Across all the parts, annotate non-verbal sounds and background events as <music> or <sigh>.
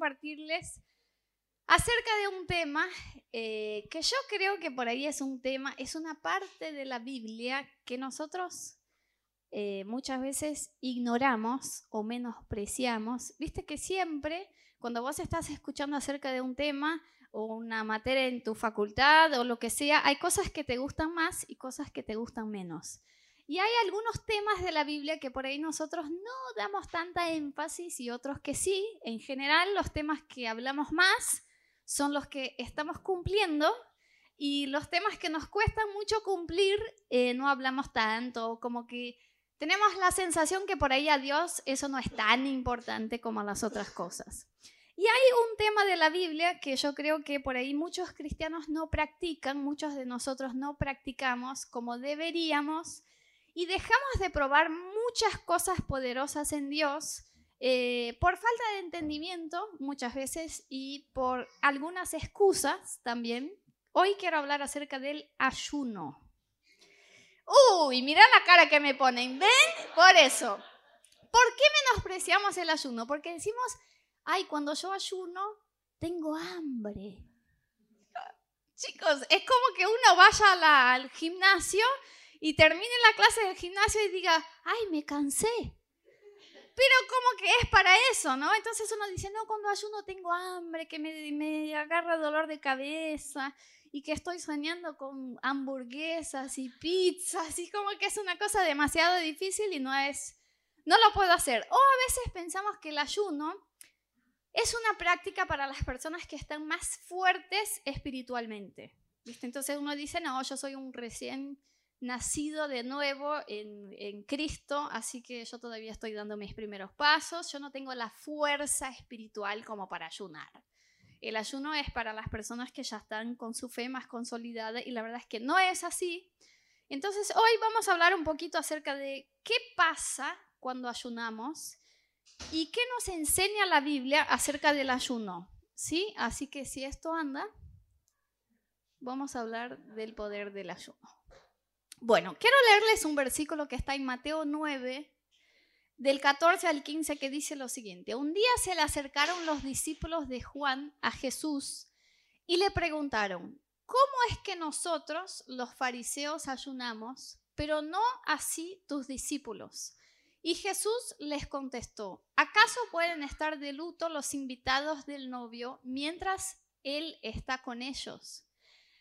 compartirles acerca de un tema eh, que yo creo que por ahí es un tema, es una parte de la Biblia que nosotros eh, muchas veces ignoramos o menospreciamos. Viste que siempre cuando vos estás escuchando acerca de un tema o una materia en tu facultad o lo que sea, hay cosas que te gustan más y cosas que te gustan menos. Y hay algunos temas de la Biblia que por ahí nosotros no damos tanta énfasis y otros que sí. En general, los temas que hablamos más son los que estamos cumpliendo y los temas que nos cuestan mucho cumplir eh, no hablamos tanto, como que tenemos la sensación que por ahí a Dios eso no es tan importante como las otras cosas. Y hay un tema de la Biblia que yo creo que por ahí muchos cristianos no practican, muchos de nosotros no practicamos como deberíamos y dejamos de probar muchas cosas poderosas en Dios eh, por falta de entendimiento muchas veces y por algunas excusas también. Hoy quiero hablar acerca del ayuno. Uy, mira la cara que me ponen. ¿Ven? Por eso. ¿Por qué menospreciamos el ayuno? Porque decimos, ay, cuando yo ayuno, tengo hambre. Chicos, es como que uno vaya al gimnasio y termine la clase del gimnasio y diga, ay, me cansé. Pero como que es para eso, ¿no? Entonces uno dice, no, cuando ayuno tengo hambre, que me, me agarra dolor de cabeza y que estoy soñando con hamburguesas y pizzas y como que es una cosa demasiado difícil y no es, no lo puedo hacer. O a veces pensamos que el ayuno es una práctica para las personas que están más fuertes espiritualmente. ¿viste? Entonces uno dice, no, yo soy un recién nacido de nuevo en, Cristo, así que yo todavía estoy dando mis primeros pasos, yo no tengo la fuerza espiritual como para ayunar. El ayuno es para las personas que ya están con su fe más consolidada y la verdad es que no es así. Entonces hoy vamos a hablar un poquito acerca de qué pasa cuando ayunamos y qué nos enseña la Biblia acerca del ayuno. ¿Sí? Así que si esto anda, vamos a hablar del poder del ayuno. Bueno, quiero leerles un versículo que está en Mateo 9, del 14 al 15, que dice lo siguiente. Un día se le acercaron los discípulos de Juan a Jesús y le preguntaron, ¿cómo es que nosotros, los fariseos, ayunamos, pero no así tus discípulos? Y Jesús les contestó, ¿acaso pueden estar de luto los invitados del novio mientras él está con ellos?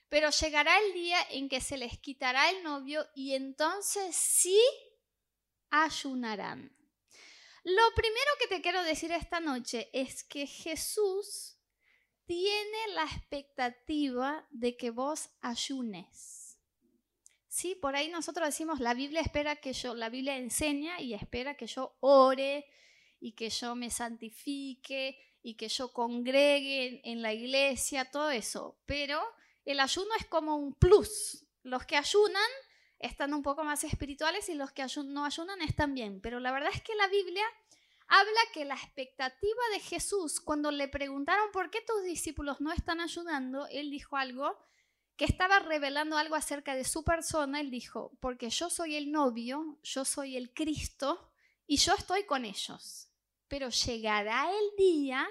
Pero llegará el día en que se les quitará el novio y entonces sí ayunarán. Lo primero que te quiero decir esta noche es que Jesús tiene la expectativa de que vos ayunes. Sí, por ahí nosotros decimos, la Biblia espera que yo, la Biblia enseña y espera que yo ore y que yo me santifique y que yo congregue en la iglesia, todo eso. Pero el ayuno es como un plus. Los que ayunan están un poco más espirituales y los que no ayunan están bien. Pero la verdad es que la Biblia habla que la expectativa de Jesús, cuando le preguntaron por qué tus discípulos no están ayudando, él dijo algo que estaba revelando algo acerca de su persona. Él dijo, porque yo soy el novio, yo soy el Cristo y yo estoy con ellos. Pero llegará el día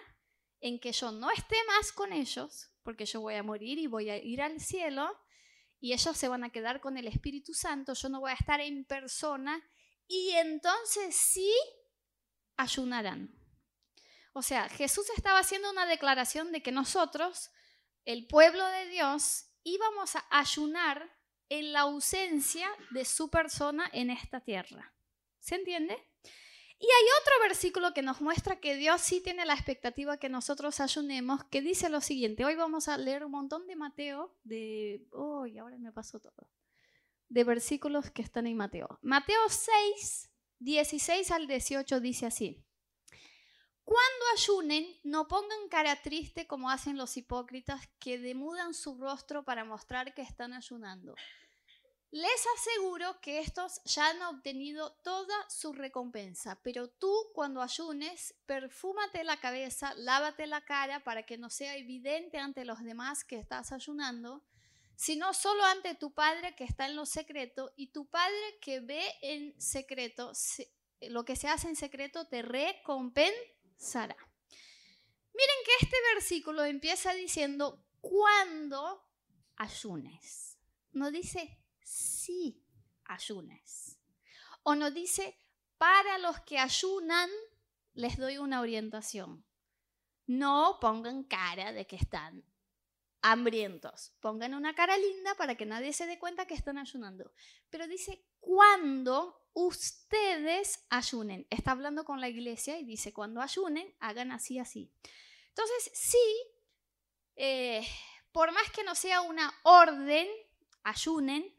en que yo no esté más con ellos, porque yo voy a morir y voy a ir al cielo, y ellos se van a quedar con el Espíritu Santo, yo no voy a estar en persona, y entonces sí ayunarán. O sea, Jesús estaba haciendo una declaración de que nosotros, el pueblo de Dios, íbamos a ayunar en la ausencia de su persona en esta tierra. ¿Se entiende? Y hay otro versículo que nos muestra que Dios sí tiene la expectativa que nosotros ayunemos, que dice lo siguiente. Hoy vamos a leer un montón de Mateo, de... ¡Uy, ahora me pasó todo! De versículos que están en Mateo. Mateo 6, 16 al 18 dice así. Cuando ayunen, no pongan cara triste como hacen los hipócritas que demudan su rostro para mostrar que están ayunando. Les aseguro que estos ya han obtenido toda su recompensa, pero tú cuando ayunes, perfúmate la cabeza, lávate la cara para que no sea evidente ante los demás que estás ayunando, sino solo ante tu Padre que está en lo secreto, y tu Padre que ve en secreto, lo que se hace en secreto te recompensará. Miren versículo empieza diciendo cuando ayunes. No dice si ayunes. O no dice para los que ayunan les doy una orientación. No pongan cara de que están hambrientos. Pongan una cara linda para que nadie se dé cuenta que están ayunando. Pero dice, cuando ustedes ayunen. Está hablando con la iglesia y dice, cuando ayunen, hagan así, así. Entonces, sí, eh, por más que no sea una orden, ayunen,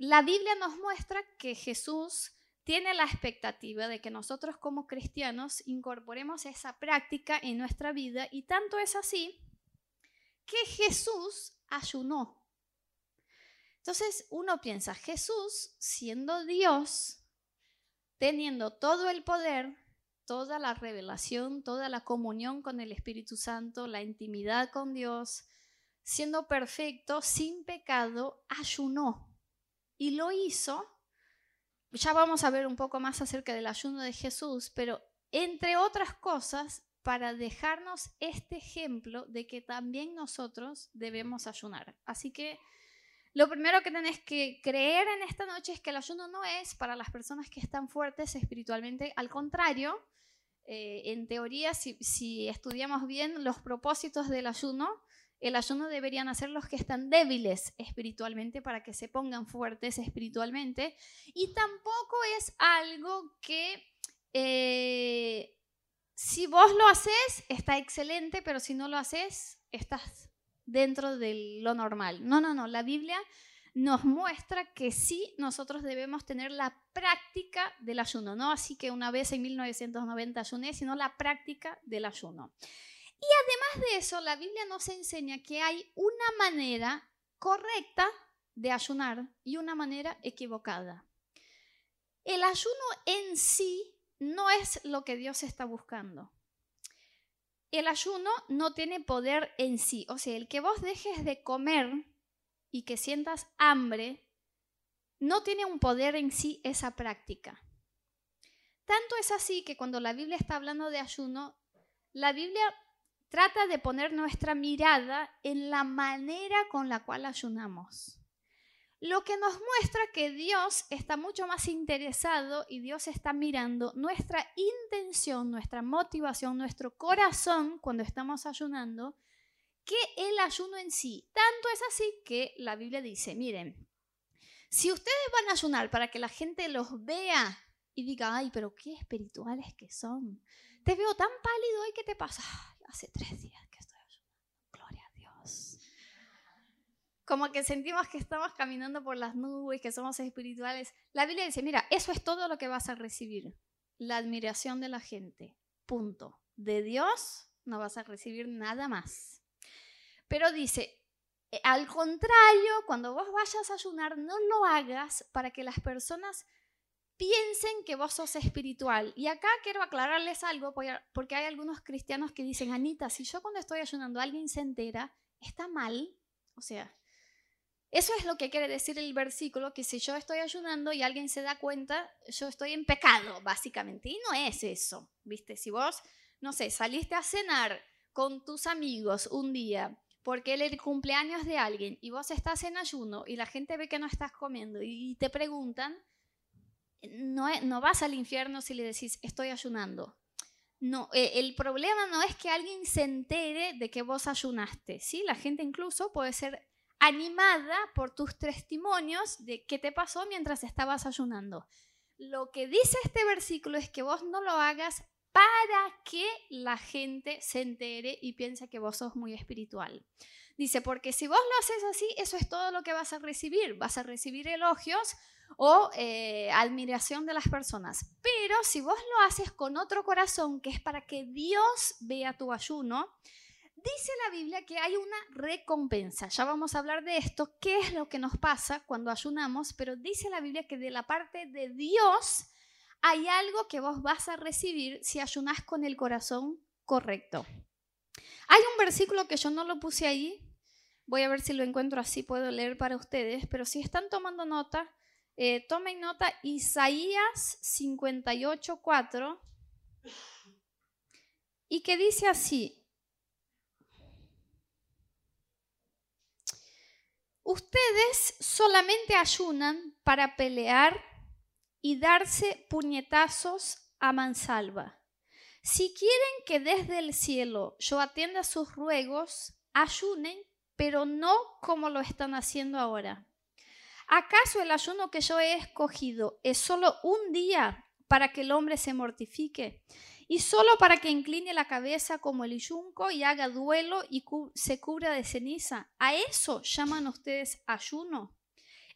la Biblia nos muestra que Jesús tiene la expectativa de que nosotros como cristianos incorporemos esa práctica en nuestra vida y tanto es así que Jesús ayunó. Entonces uno piensa, Jesús siendo Dios, teniendo todo el poder, toda la revelación, toda la comunión con el Espíritu Santo, la intimidad con Dios, siendo perfecto, sin pecado, ayunó. Y lo hizo, ya vamos a ver un poco más acerca del ayuno de Jesús, pero entre otras cosas, para dejarnos este ejemplo de que también nosotros debemos ayunar. Así que lo primero que tenés que creer en esta noche es que el ayuno no es para las personas que están fuertes espiritualmente, al contrario, eh, en teoría, si, si estudiamos bien los propósitos del ayuno, el ayuno deberían hacer los que están débiles espiritualmente para que se pongan fuertes espiritualmente. Y tampoco es algo que eh, si vos lo haces, está excelente, pero si no lo haces, estás dentro de lo normal. No, no, no. La Biblia nos muestra que sí nosotros debemos tener la práctica del ayuno, no así que una vez en 1990 ayuné, sino la práctica del ayuno. Y además de eso, la Biblia nos enseña que hay una manera correcta de ayunar y una manera equivocada. El ayuno en sí no es lo que Dios está buscando. El ayuno no tiene poder en sí. O sea, el que vos dejes de comer y que sientas hambre, no tiene un poder en sí esa práctica. Tanto es así que cuando la Biblia está hablando de ayuno, la Biblia trata de poner nuestra mirada en la manera con la cual ayunamos. Lo que nos muestra que Dios está mucho más interesado y Dios está mirando nuestra intención, nuestra motivación, nuestro corazón cuando estamos ayunando, que el ayuno en sí. Tanto es así que la Biblia dice, miren, si ustedes van a ayunar para que la gente los vea y diga, ay, pero qué espirituales que son. Te veo tan pálido y ¿qué te pasa? Hace tres días que estoy ayunando. Gloria a Dios. Como que sentimos que estamos caminando por las nubes, que somos espirituales. La Biblia dice, mira, eso es todo lo que vas a recibir. La admiración de la gente. Punto. De Dios no vas a recibir nada más. Pero dice, eh, al contrario, cuando vos vayas a ayunar, no lo hagas para que las personas piensen que vos sos espiritual. Y acá quiero aclararles algo, porque hay algunos cristianos que dicen, Anita, si yo cuando estoy ayunando alguien se entera, está mal. O sea, eso es lo que quiere decir el versículo, que si yo estoy ayunando y alguien se da cuenta, yo estoy en pecado, básicamente. Y no es eso, ¿viste? Si vos, no sé, saliste a cenar con tus amigos un día porque el cumpleaños de alguien y vos estás en ayuno y la gente ve que no estás comiendo y te preguntan, no, vas al infierno si le decís, estoy ayunando. No, eh, el problema no es que alguien se entere de que vos ayunaste, ¿sí? La gente incluso puede ser animada por tus testimonios de qué te pasó mientras estabas ayunando. Lo que dice este versículo es que vos no lo hagas para que la gente se entere y piense que vos sos muy espiritual. Dice, porque si vos lo haces así, eso es todo lo que vas a recibir. Vas a recibir elogios o eh, admiración de las personas. Pero si vos lo haces con otro corazón, que es para que Dios vea tu ayuno, dice la Biblia que hay una recompensa. Ya vamos a hablar de esto, qué es lo que nos pasa cuando ayunamos, pero dice la Biblia que de la parte de Dios hay algo que vos vas a recibir si ayunás con el corazón correcto. Hay un versículo que yo no lo puse ahí, voy a ver si lo encuentro así, puedo leer para ustedes, pero si están tomando nota, eh, Tomen nota, Isaías 58.4, y que dice así, ustedes solamente ayunan para pelear y darse puñetazos a mansalva. Si quieren que desde el cielo yo atienda sus ruegos, ayunen, pero no como lo están haciendo ahora. ¿Acaso el ayuno que yo he escogido es solo un día para que el hombre se mortifique y solo para que incline la cabeza como el yunco y haga duelo y se cubra de ceniza? ¿A eso llaman ustedes ayuno?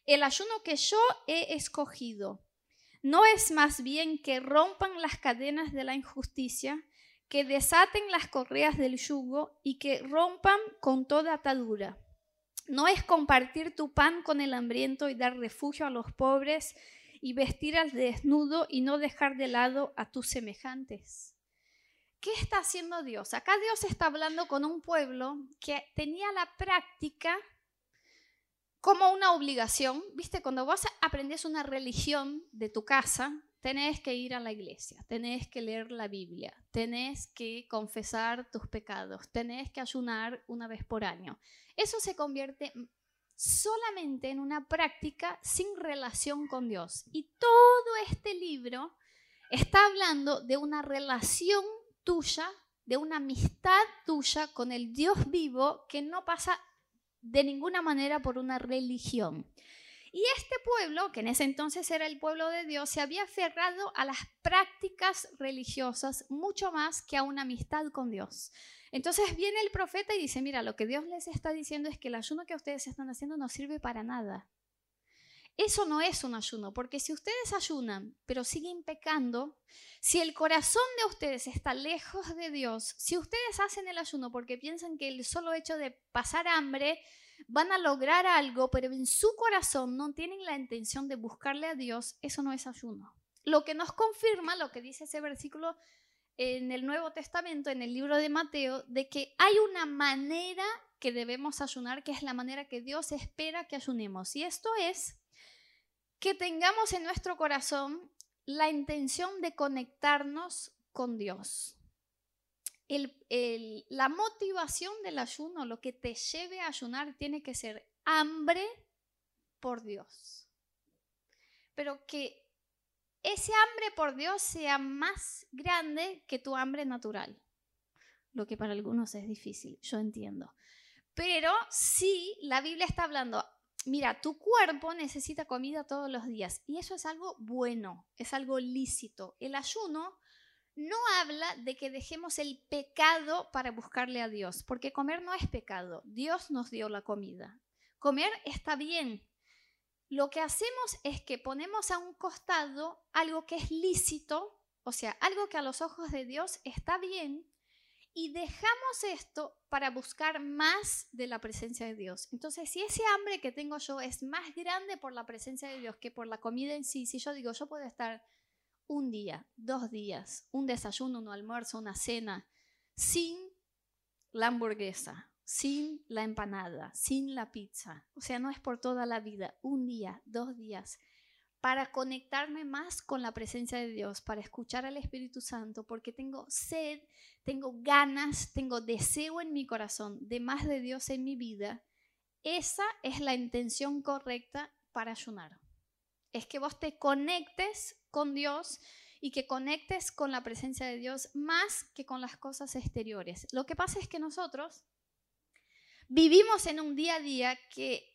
El ayuno que yo he escogido ¿No es más bien que rompan las cadenas de la injusticia, que desaten las correas del yugo y que rompan con toda atadura? ¿No es compartir tu pan con el hambriento y dar refugio a los pobres y vestir al desnudo y no dejar de lado a tus semejantes? ¿Qué está haciendo Dios? Acá Dios está hablando con un pueblo que tenía la práctica como una obligación, viste, cuando vos aprendes una religión de tu casa, tenés que ir a la iglesia, tenés que leer la Biblia, tenés que confesar tus pecados, tenés que ayunar una vez por año. Eso se convierte solamente en una práctica sin relación con Dios. Y todo este libro está hablando de una relación tuya, de una amistad tuya con el Dios vivo que no pasa de ninguna manera por una religión. Y este pueblo, que en ese entonces era el pueblo de Dios, se había aferrado a las prácticas religiosas mucho más que a una amistad con Dios. Entonces viene el profeta y dice, mira, lo que Dios les está diciendo es que el ayuno que ustedes están haciendo no sirve para nada. Eso no es un ayuno, porque si ustedes ayunan, pero siguen pecando, si el corazón de ustedes está lejos de Dios, si ustedes hacen el ayuno porque piensan que el solo hecho de pasar hambre van a lograr algo, pero en su corazón no tienen la intención de buscarle a Dios, eso no es ayuno. Lo que nos confirma lo que dice ese versículo en el Nuevo Testamento, en el libro de Mateo, de que hay una manera que debemos ayunar, que es la manera que Dios espera que ayunemos. Y esto es que tengamos en nuestro corazón la intención de conectarnos con Dios. La motivación del ayuno, lo que te lleve a ayunar, tiene que ser hambre por Dios. Pero que ese hambre por Dios sea más grande que tu hambre natural. Lo que para algunos es difícil, yo entiendo. Pero sí, la Biblia está hablando, mira, tu cuerpo necesita comida todos los días y eso es algo bueno, es algo lícito. El ayuno no habla de que dejemos el pecado para buscarle a Dios, porque comer no es pecado. Dios nos dio la comida. Comer está bien. Lo que hacemos es que ponemos a un costado algo que es lícito, o sea, algo que a los ojos de Dios está bien, y dejamos esto para buscar más de la presencia de Dios. Entonces, si ese hambre que tengo yo es más grande por la presencia de Dios que por la comida en sí, si yo digo, yo puedo estar un día, dos días, un desayuno, un almuerzo, una cena, sin la hamburguesa, sin la empanada, sin la pizza. O sea, no es por toda la vida, un día, dos días para conectarme más con la presencia de Dios, para escuchar al Espíritu Santo, porque tengo sed, tengo ganas, tengo deseo en mi corazón de más de Dios en mi vida, esa es la intención correcta para ayunar. Es que vos te conectes con Dios y que conectes con la presencia de Dios más que con las cosas exteriores. Lo que pasa es que nosotros vivimos en un día a día que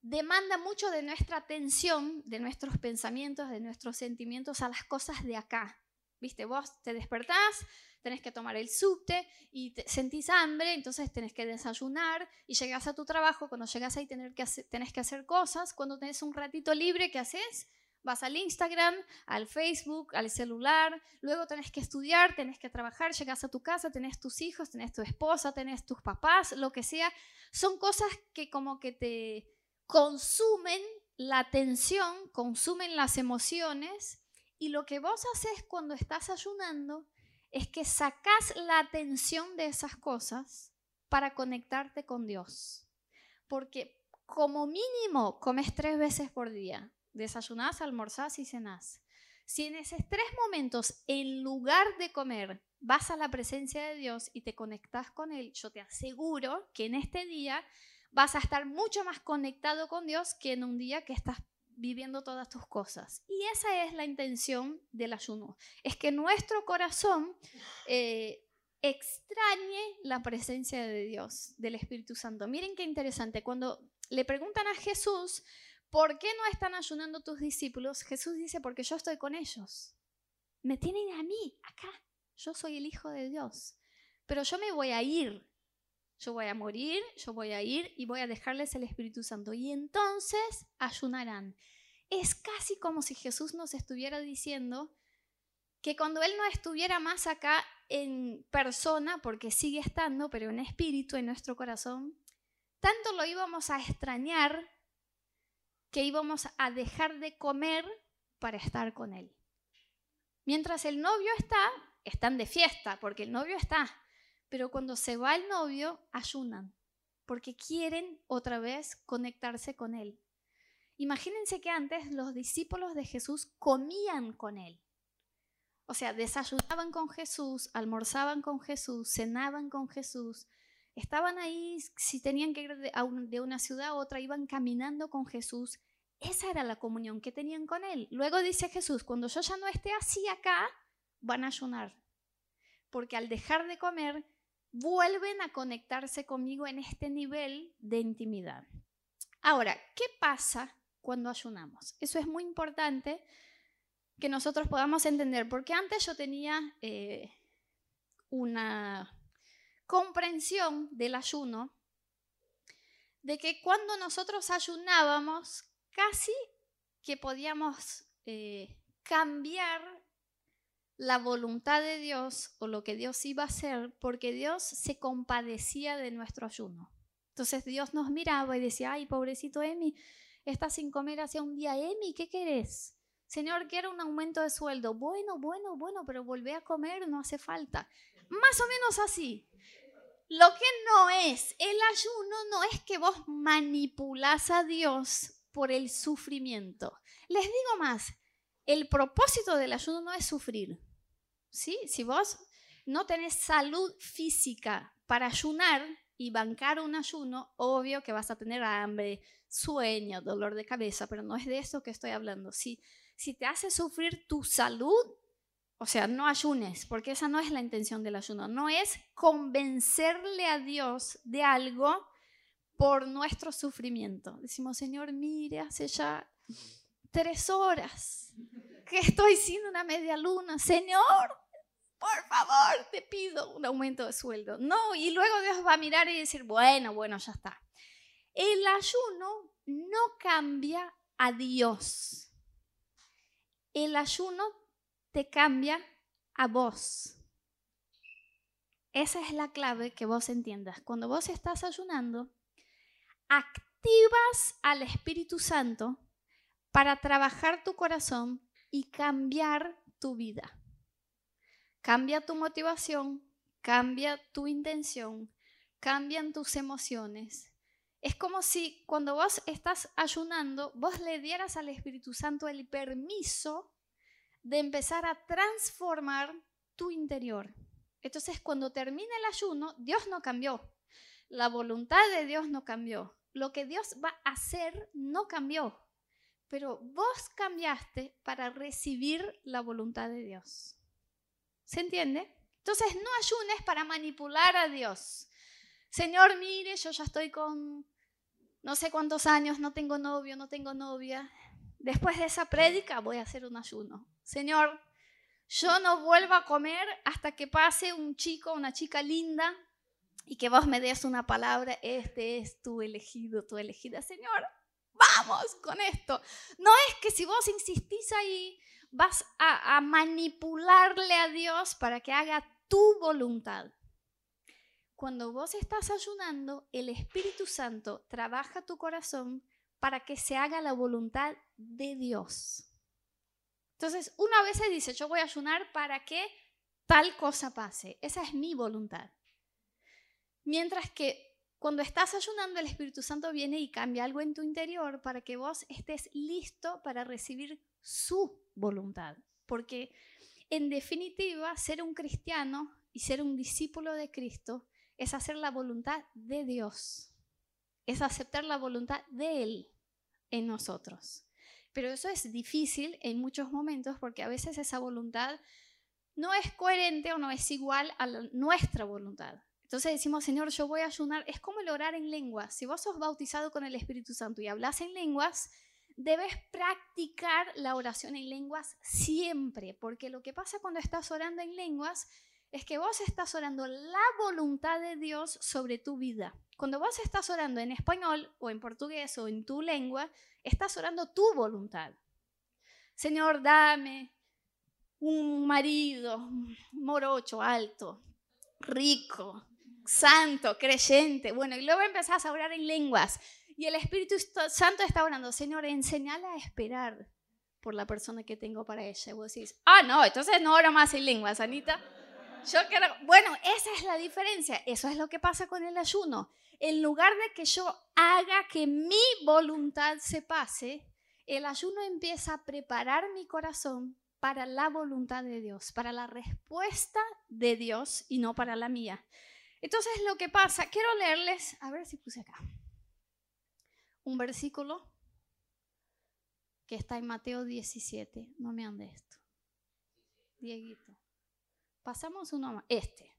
demanda mucho de nuestra atención, de nuestros pensamientos, de nuestros sentimientos a las cosas de acá. Viste, vos te despertás, tenés que tomar el subte y te, sentís hambre, entonces tenés que desayunar y llegás a tu trabajo. Cuando llegas ahí tener que tenés que hacer cosas. Cuando tenés un ratito libre, ¿qué haces? Vas al Instagram, al Facebook, al celular, luego tenés que estudiar, tenés que trabajar, llegas a tu casa, tenés tus hijos, tenés tu esposa, tenés tus papás, lo que sea. Son cosas que como que te, consumen la atención, consumen las emociones y lo que vos haces cuando estás ayunando es que sacás la atención de esas cosas para conectarte con Dios. Porque como mínimo comes tres veces por día. Desayunás, almorzás y cenás. Si en esos tres momentos, en lugar de comer, vas a la presencia de Dios y te conectas con Él, yo te aseguro que en este día vas a estar mucho más conectado con Dios que en un día que estás viviendo todas tus cosas. Y esa es la intención del ayuno, es que nuestro corazón eh, extrañe la presencia de Dios, del Espíritu Santo. Miren qué interesante, cuando le preguntan a Jesús, ¿por qué no están ayunando tus discípulos? Jesús dice, porque yo estoy con ellos. Me tienen a mí, acá. Yo soy el Hijo de Dios. Pero yo me voy a ir. Yo voy a morir, yo voy a ir y voy a dejarles el Espíritu Santo. Y entonces ayunarán. Es casi como si Jesús nos estuviera diciendo que cuando Él no estuviera más acá en persona, porque sigue estando, pero en espíritu, en nuestro corazón, tanto lo íbamos a extrañar que íbamos a dejar de comer para estar con Él. Mientras el novio está, están de fiesta, porque el novio está. Pero cuando se va el novio, ayunan, porque quieren otra vez conectarse con Él. Imagínense que antes los discípulos de Jesús comían con Él. O sea, desayunaban con Jesús, almorzaban con Jesús, cenaban con Jesús. Estaban ahí, si tenían que ir de una ciudad a otra, iban caminando con Jesús esa era la comunión que tenían con Él. Luego dice Jesús, cuando yo ya no esté así acá, van a ayunar. Porque al dejar de comer, vuelven a conectarse conmigo en este nivel de intimidad. Ahora, ¿qué pasa cuando ayunamos? Eso es muy importante que nosotros podamos entender, porque antes yo tenía eh, una comprensión del ayuno de que cuando nosotros ayunábamos casi que podíamos eh, cambiar la voluntad de Dios o lo que Dios iba a hacer porque Dios se compadecía de nuestro ayuno. Entonces Dios nos miraba y decía, ay, pobrecito Emi, estás sin comer hace un día. Emi, ¿qué querés? Señor, quiero un aumento de sueldo. Bueno, bueno, bueno, pero volvé a comer, no hace falta. Más o menos así. Lo que no es, el ayuno no es que vos manipulás a Dios por el sufrimiento. Les digo más, el propósito del ayuno no es sufrir. ¿sí? Si vos no tenés salud física para ayunar y bancar un ayuno, obvio que vas a tener hambre, sueño, dolor de cabeza, pero no es de eso que estoy hablando. Si, si te hace sufrir tu salud, o sea, no ayunes, porque esa no es la intención del ayuno. No es convencerle a Dios de algo por nuestro sufrimiento. Decimos, Señor, mire, hace ya tres horas que estoy sin una media luna. Señor, por favor, te pido un aumento de sueldo. No, y luego Dios va a mirar y decir, bueno, bueno, ya está. El ayuno no cambia a Dios. El ayuno te cambia a vos. Esa es la clave que vos entiendas. Cuando vos estás ayunando, activas al Espíritu Santo para trabajar tu corazón y cambiar tu vida. Cambia tu motivación, cambia tu intención, cambian tus emociones. Es como si cuando vos estás ayunando, vos le dieras al Espíritu Santo el permiso de empezar a transformar tu interior. Entonces, cuando termina el ayuno, Dios no cambió. La voluntad de Dios no cambió. Lo que Dios va a hacer no cambió. Pero vos cambiaste para recibir la voluntad de Dios. ¿Se entiende? Entonces no ayunes para manipular a Dios. Señor, mire, yo ya estoy con no sé cuántos años, no tengo novio, no tengo novia. Después de esa prédica voy a hacer un ayuno. Señor, yo no vuelvo a comer hasta que pase un chico, una chica linda y que vos me des una palabra, este es tu elegido, tu elegida. Señor, vamos con esto. No es que si vos insistís ahí, vas a, a manipularle a Dios para que haga tu voluntad. Cuando vos estás ayunando, el Espíritu Santo trabaja tu corazón para que se haga la voluntad de Dios. Entonces, una vez se dice, yo voy a ayunar para que tal cosa pase. Esa es mi voluntad. Mientras que cuando estás ayunando, el Espíritu Santo viene y cambia algo en tu interior para que vos estés listo para recibir su voluntad. Porque en definitiva, ser un cristiano y ser un discípulo de Cristo es hacer la voluntad de Dios. es aceptar la voluntad de Él en nosotros. Pero eso es difícil en muchos momentos porque a veces esa voluntad no es coherente o no es igual a nuestra voluntad. Entonces decimos, Señor, yo voy a ayunar. Es como el orar en lenguas. Si vos sos bautizado con el Espíritu Santo y hablas en lenguas, debes practicar la oración en lenguas siempre, porque lo que pasa cuando estás orando en lenguas es que vos estás orando la voluntad de Dios sobre tu vida. Cuando vos estás orando en español o en portugués o en tu lengua, estás orando tu voluntad. Señor, dame un marido morocho, alto, rico, santo, creyente. Bueno, y luego empezás a orar en lenguas. Y el Espíritu Santo está orando, Señor, enseñala a esperar por la persona que tengo para ella. Y vos decís, ah, no, entonces no oro más en lenguas, Anita. Yo quiero, bueno, esa es la diferencia. Eso es lo que pasa con el ayuno. En lugar de que yo haga que mi voluntad se pase, el ayuno empieza a preparar mi corazón para la voluntad de Dios, para la respuesta de Dios y no para la mía. Entonces lo que pasa, quiero leerles, a ver si puse acá, un versículo que está en Mateo 17. No me ande esto. Dieguito. Pasamos uno más. Este.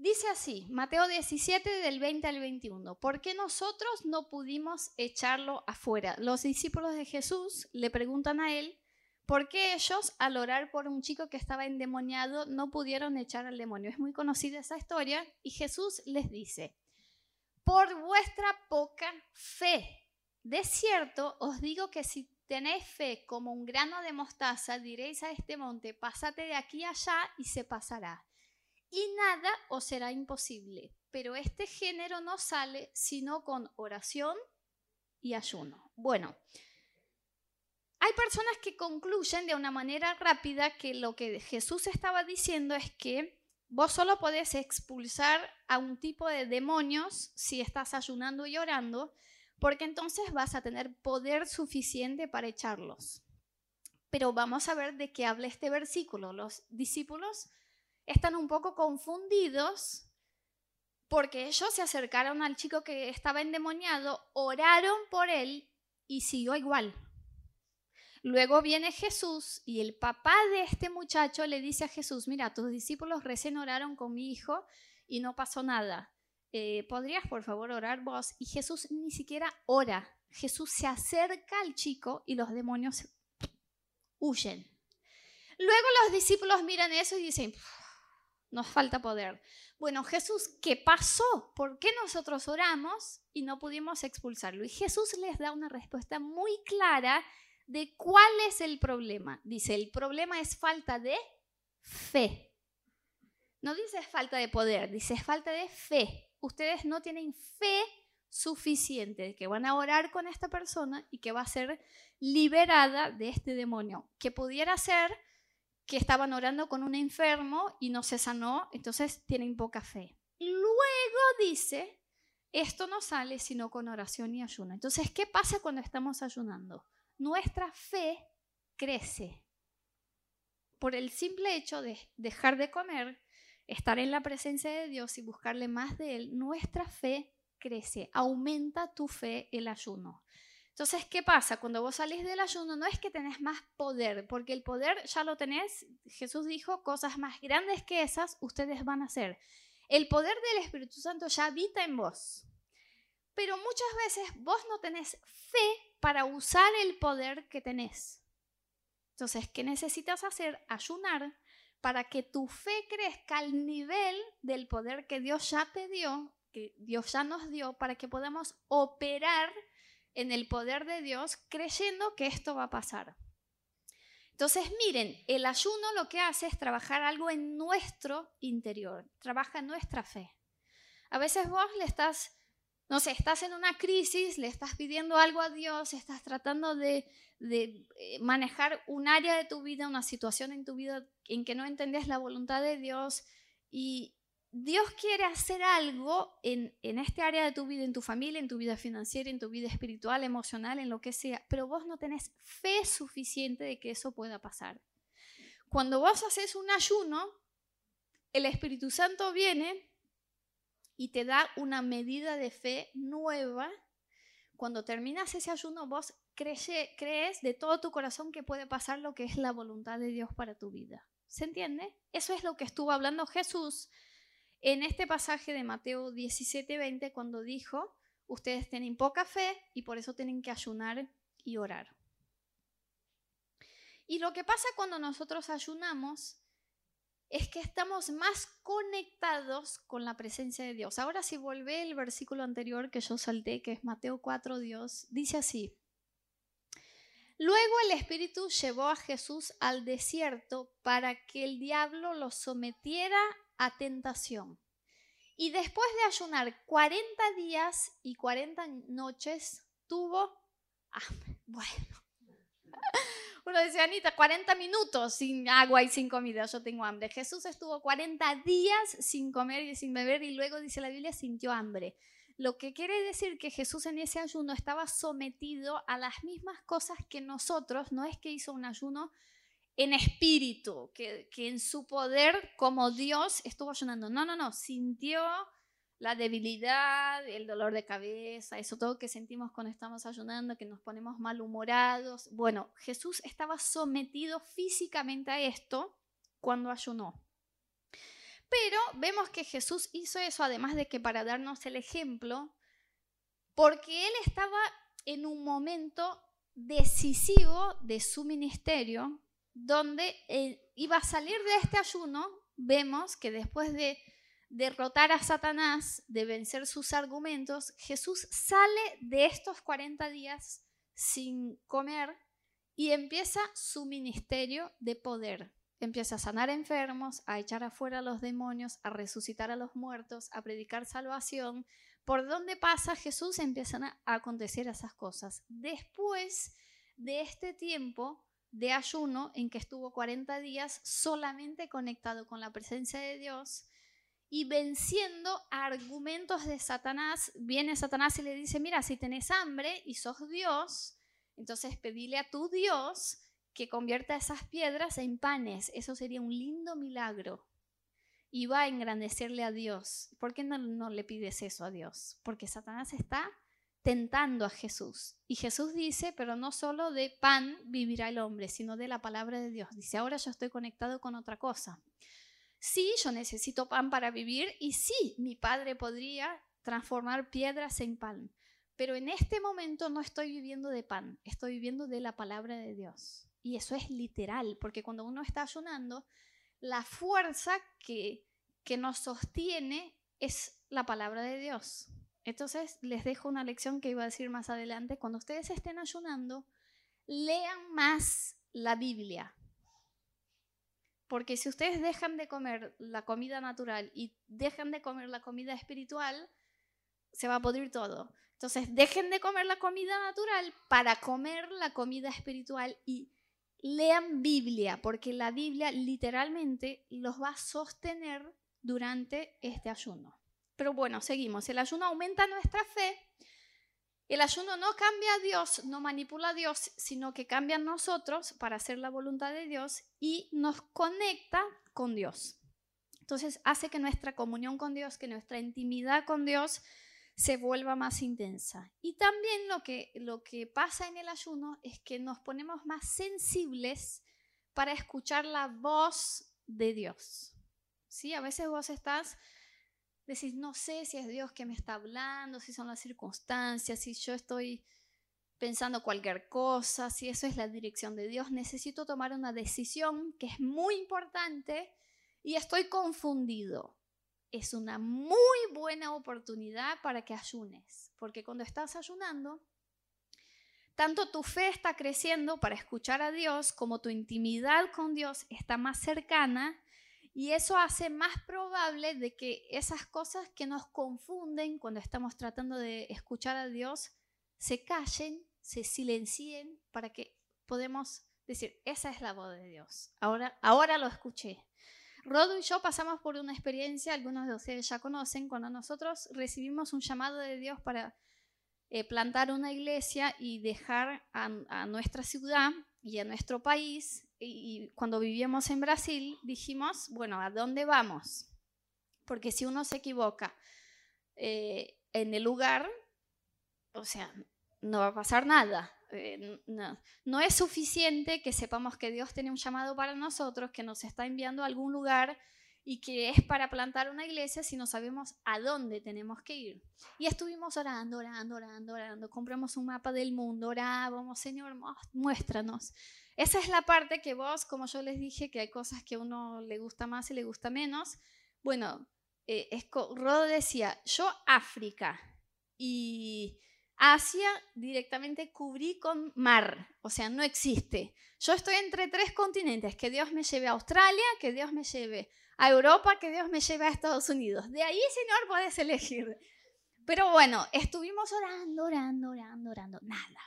Dice así, Mateo 17 del 20 al 21, ¿por qué nosotros no pudimos echarlo afuera? Los discípulos de Jesús le preguntan a él, ¿por qué ellos al orar por un chico que estaba endemoniado no pudieron echar al demonio? Es muy conocida esa historia y Jesús les dice, por vuestra poca fe. De cierto, os digo que si tenéis fe como un grano de mostaza, diréis a este monte, pásate de aquí allá y se pasará y nada os será imposible. Pero este género no sale sino con oración y ayuno. Bueno, hay personas que concluyen de una manera rápida que lo que Jesús estaba diciendo es que vos solo podés expulsar a un tipo de demonios si estás ayunando y orando, porque entonces vas a tener poder suficiente para echarlos. Pero vamos a ver de qué habla este versículo. Los discípulos están un poco confundidos porque ellos se acercaron al chico que estaba endemoniado, oraron por él y siguió igual. Luego viene Jesús y el papá de este muchacho le dice a Jesús, mira, tus discípulos recién oraron con mi hijo y no pasó nada. Eh, ¿Podrías por favor orar vos? Y Jesús ni siquiera ora. Jesús se acerca al chico y los demonios huyen. Luego los discípulos miran eso y dicen, nos falta poder. Bueno, Jesús, ¿qué pasó? ¿Por qué nosotros oramos y no pudimos expulsarlo? Y Jesús les da una respuesta muy clara de cuál es el problema. Dice, el problema es falta de fe. No dice falta de poder, dice falta de fe. Ustedes no tienen fe suficiente de que van a orar con esta persona y que va a ser liberada de este demonio, que pudiera ser que estaban orando con un enfermo y no se sanó, entonces tienen poca fe. Luego dice, esto no sale sino con oración y ayuno. Entonces, ¿qué pasa cuando estamos ayunando? Nuestra fe crece. Por el simple hecho de dejar de comer, estar en la presencia de Dios y buscarle más de Él, nuestra fe crece, aumenta tu fe el ayuno. Entonces, ¿qué pasa? Cuando vos salís del ayuno no es que tenés más poder, porque el poder ya lo tenés. Jesús dijo, cosas más grandes que esas ustedes van a hacer. El poder del Espíritu Santo ya habita en vos. Pero muchas veces vos no tenés fe para usar el poder que tenés. Entonces, ¿qué necesitas hacer? Ayunar para que tu fe crezca al nivel del poder que Dios ya te dio, que Dios ya nos dio, para que podamos operar en el poder de Dios creyendo que esto va a pasar. Entonces, miren, el ayuno lo que hace es trabajar algo en nuestro interior, trabaja nuestra fe. A veces vos le estás, no sé, estás en una crisis, le estás pidiendo algo a Dios, estás tratando de, de eh, manejar un área de tu vida, una situación en tu vida en que no entendés la voluntad de Dios y, Dios quiere hacer algo en, este área de tu vida, en tu familia, en tu vida financiera, en tu vida espiritual, emocional, en lo que sea, pero vos no tenés fe suficiente de que eso pueda pasar. Cuando vos haces un ayuno, el Espíritu Santo viene y te da una medida de fe nueva. Cuando terminas ese ayuno, vos crees de todo tu corazón que puede pasar lo que es la voluntad de Dios para tu vida. ¿Se entiende? Eso es lo que estuvo hablando Jesús en este pasaje de Mateo 17:20 cuando dijo, ustedes tienen poca fe y por eso tienen que ayunar y orar. Y lo que pasa cuando nosotros ayunamos es que estamos más conectados con la presencia de Dios. Ahora si vuelve el versículo anterior que yo salté, que es Mateo 4, Dios, dice así. Luego el Espíritu llevó a Jesús al desierto para que el diablo lo sometiera a tentación. Y después de ayunar 40 días y 40 noches, tuvo <laughs> Bueno, uno decía, Anita, 40 minutos sin agua y sin comida, yo tengo hambre. Jesús estuvo 40 días sin comer y sin beber y luego dice la Biblia, sintió hambre. Lo que quiere decir que Jesús en ese ayuno estaba sometido a las mismas cosas que nosotros, no es que hizo un ayuno en espíritu, que, que en su poder como Dios estuvo ayunando. No, no, no, sintió la debilidad, el dolor de cabeza, eso todo que sentimos cuando estamos ayunando, que nos ponemos malhumorados. Bueno, Jesús estaba sometido físicamente a esto cuando ayunó. Pero vemos que Jesús hizo eso además de que para darnos el ejemplo, porque él estaba en un momento decisivo de su ministerio, donde eh, iba a salir de este ayuno, vemos que después de derrotar a Satanás, de vencer sus argumentos, Jesús sale de estos 40 días sin comer y empieza su ministerio de poder. Empieza a sanar enfermos, a echar afuera a los demonios, a resucitar a los muertos, a predicar salvación. Por donde pasa Jesús empiezan a acontecer esas cosas. Después de este tiempo de ayuno en que estuvo 40 días solamente conectado con la presencia de Dios, y venciendo argumentos de Satanás, viene Satanás y le dice, mira, si tenés hambre y sos Dios, entonces pedile a tu Dios que convierta esas piedras en panes. Eso sería un lindo milagro. Y va a engrandecerle a Dios. ¿Por qué no, no le pides eso a Dios? Porque Satanás está tentando a Jesús. Y Jesús dice, pero no solo de pan vivirá el hombre, sino de la palabra de Dios. Dice, ahora yo estoy conectado con otra cosa. Sí, yo necesito pan para vivir y sí, mi padre podría transformar piedras en pan. Pero en este momento no estoy viviendo de pan, estoy viviendo de la palabra de Dios. Y eso es literal, porque cuando uno está ayunando, la fuerza que, que nos sostiene es la palabra de Dios. Entonces les dejo una lección que iba a decir más adelante. Cuando ustedes estén ayunando, lean más la Biblia. Porque si ustedes dejan de comer la comida natural y dejan de comer la comida espiritual, se va a podrir todo. Entonces, dejen de comer la comida natural para comer la comida espiritual y lean Biblia, porque la Biblia literalmente los va a sostener durante este ayuno. Pero bueno, seguimos. El ayuno aumenta nuestra fe el ayuno no cambia a Dios, no manipula a Dios, sino que cambia a nosotros para hacer la voluntad de Dios y nos conecta con Dios. Entonces hace que nuestra comunión con Dios, que nuestra intimidad con Dios se vuelva más intensa. Y también lo que, lo que pasa en el ayuno es que nos ponemos más sensibles para escuchar la voz de Dios. ¿Sí? A veces vos estás decís, no sé si es Dios que me está hablando, si son las circunstancias, si yo estoy pensando cualquier cosa, si eso es la dirección de Dios, necesito tomar una decisión que es muy importante y estoy confundido. Es una muy buena oportunidad para que ayunes, porque cuando estás ayunando, tanto tu fe está creciendo para escuchar a Dios como tu intimidad con Dios está más cercana y eso hace más probable de que esas cosas que nos confunden cuando estamos tratando de escuchar a Dios se callen, se silencien para que podamos decir, esa es la voz de Dios. Ahora, ahora lo escuché. Rodo y yo pasamos por una experiencia, algunos de ustedes ya conocen, cuando nosotros recibimos un llamado de Dios para eh, plantar una iglesia y dejar a nuestra ciudad y a nuestro país y cuando vivíamos en Brasil dijimos, bueno, ¿a dónde vamos? Porque si uno se equivoca eh, en el lugar, o sea, no va a pasar nada. Eh, no, no es suficiente que sepamos que Dios tiene un llamado para nosotros, que nos está enviando a algún lugar y que es para plantar una iglesia si no sabemos a dónde tenemos que ir. Y estuvimos orando, orando, orando, orando. Compramos un mapa del mundo, orábamos, Señor, muéstranos. Esa es la parte que vos, como yo les dije, que hay cosas que a uno le gusta más y le gusta menos. Bueno, eh, Rodo decía, yo África y Asia directamente cubrí con mar, o sea, no existe. Yo estoy entre tres continentes, que Dios me lleve a Australia, que Dios me lleve a Europa, que Dios me lleve a Estados Unidos. De ahí, Señor, puedes elegir. Pero bueno, estuvimos orando, orando, orando, orando, nada.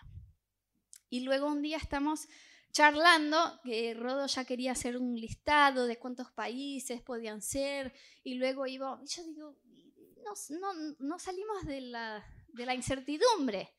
Y luego un día estamos charlando, que Rodo ya quería hacer un listado de cuántos países podían ser, y luego iba, yo digo, no, no, salimos de la, de la incertidumbre.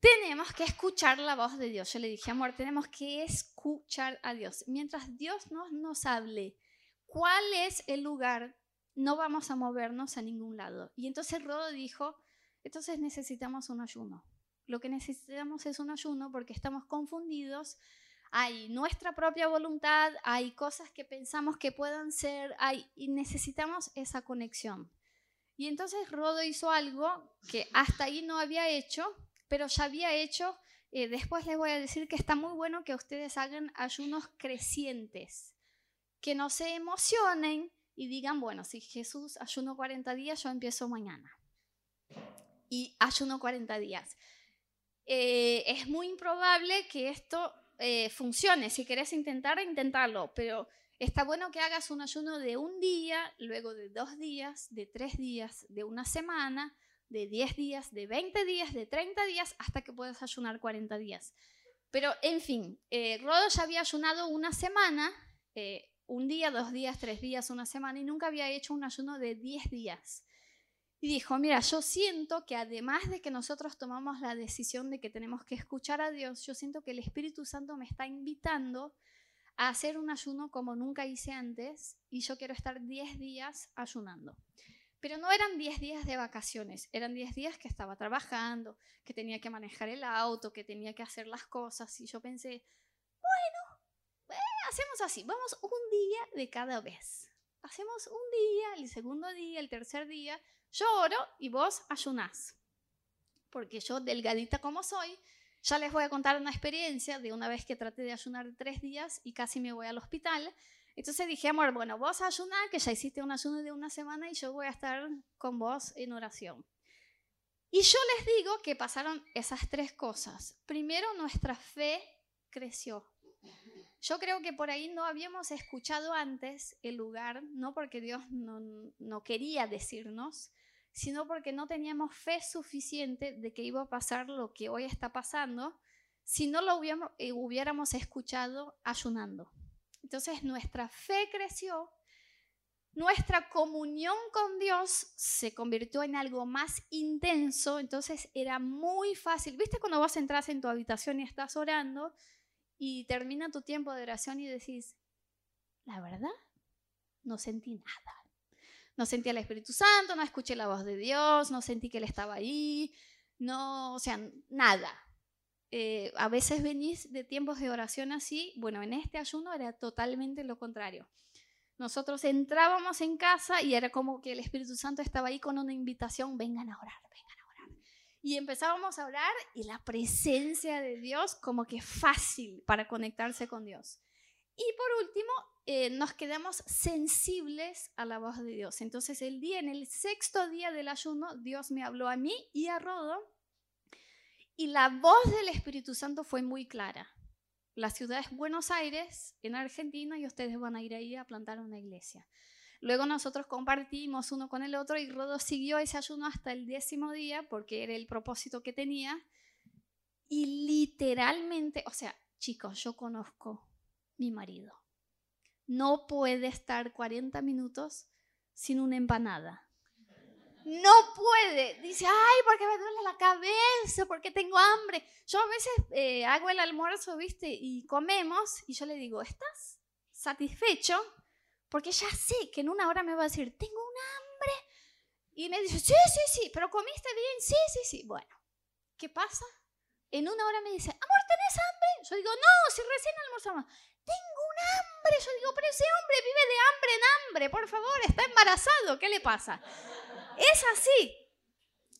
Tenemos que escuchar la voz de Dios. Yo le dije, amor, tenemos que escuchar a Dios. Mientras Dios nos, nos hable, cuál es el lugar, no vamos a movernos a ningún lado. Y entonces Rodo dijo, entonces necesitamos un ayuno. Lo que necesitamos es un ayuno porque estamos confundidos. Hay nuestra propia voluntad, hay cosas que pensamos que puedan ser, hay, y necesitamos esa conexión. Y entonces Rodo hizo algo que hasta ahí no había hecho, pero ya había hecho. Eh, después les voy a decir que está muy bueno que ustedes hagan ayunos crecientes que no se emocionen y digan, bueno, si Jesús ayuno 40 días, yo empiezo mañana. Y ayuno 40 días. Eh, es muy improbable que esto eh, funcione. Si querés intentar, intentarlo, pero está bueno que hagas un ayuno de un día, luego de dos días, de tres días, de una semana, de 10 días, de 20 días, de 30 días, hasta que puedas ayunar 40 días. Pero, en fin, eh, Rodo ya había ayunado una semana, un día, dos días, tres días, una semana y nunca había hecho un ayuno de diez días. Y dijo, mira, yo siento que además de que nosotros tomamos la decisión de que tenemos que escuchar a Dios, yo siento que el Espíritu Santo me está invitando a hacer un ayuno como nunca hice antes y yo quiero estar diez días ayunando. Pero no eran diez días de vacaciones, eran diez días que estaba trabajando, que tenía que manejar el auto, que tenía que hacer las cosas. Y yo pensé, hacemos así, vamos un día de cada vez. Hacemos un día, el segundo día, el tercer día, yo oro y vos ayunás. Porque yo, delgadita como soy, ya les voy a contar una experiencia de una vez que traté de ayunar tres días y casi me voy al hospital. Entonces dije, amor, bueno, vos ayunar, que ya hiciste un ayuno de una semana y yo voy a estar con vos en oración. Y yo les digo que pasaron esas tres cosas. Primero, nuestra fe creció. Yo creo que por ahí no habíamos escuchado antes el lugar, no porque Dios no, quería decirnos, sino porque no teníamos fe suficiente de que iba a pasar lo que hoy está pasando si no lo eh, hubiéramos escuchado ayunando. Entonces nuestra fe creció, nuestra comunión con Dios se convirtió en algo más intenso, entonces era muy fácil. ¿Viste cuando vos entras en tu habitación y estás orando? Y termina tu tiempo de oración y decís, la verdad, no sentí nada. No sentí al Espíritu Santo, no escuché la voz de Dios, no sentí que Él estaba ahí, no, o sea, nada. Eh, a veces venís de tiempos de oración así, bueno, en este ayuno era totalmente lo contrario. Nosotros entrábamos en casa y era como que el Espíritu Santo estaba ahí con una invitación, vengan a orar, vengan y empezábamos a orar y la presencia de Dios como que fácil para conectarse con Dios. Y por último, eh, nos quedamos sensibles a la voz de Dios. Entonces el día, en el sexto día del ayuno, Dios me habló a mí y a Rodo y la voz del Espíritu Santo fue muy clara. La ciudad es Buenos Aires, en Argentina, y ustedes van a ir ahí a plantar una iglesia. Luego nosotros compartimos uno con el otro y Rodo siguió ese ayuno hasta el décimo día porque era el propósito que tenía. Y literalmente, o sea, chicos, yo conozco mi marido. No puede estar 40 minutos sin una empanada. No puede. Dice, ay, porque me duele la cabeza, porque tengo hambre. Yo a veces eh, hago el almuerzo, ¿viste? Y comemos y yo le digo, ¿estás satisfecho? Porque ya sé que en una hora me va a decir, tengo un hambre. Y me dice, sí, sí, sí, pero comiste bien, sí, sí, sí. Bueno, ¿qué pasa? En una hora me dice, amor, ¿tenés hambre? Yo digo, no, si recién almorzamos. Tengo un hambre. Yo digo, pero ese hombre vive de hambre en hambre, por favor, está embarazado, ¿qué le pasa? Es así.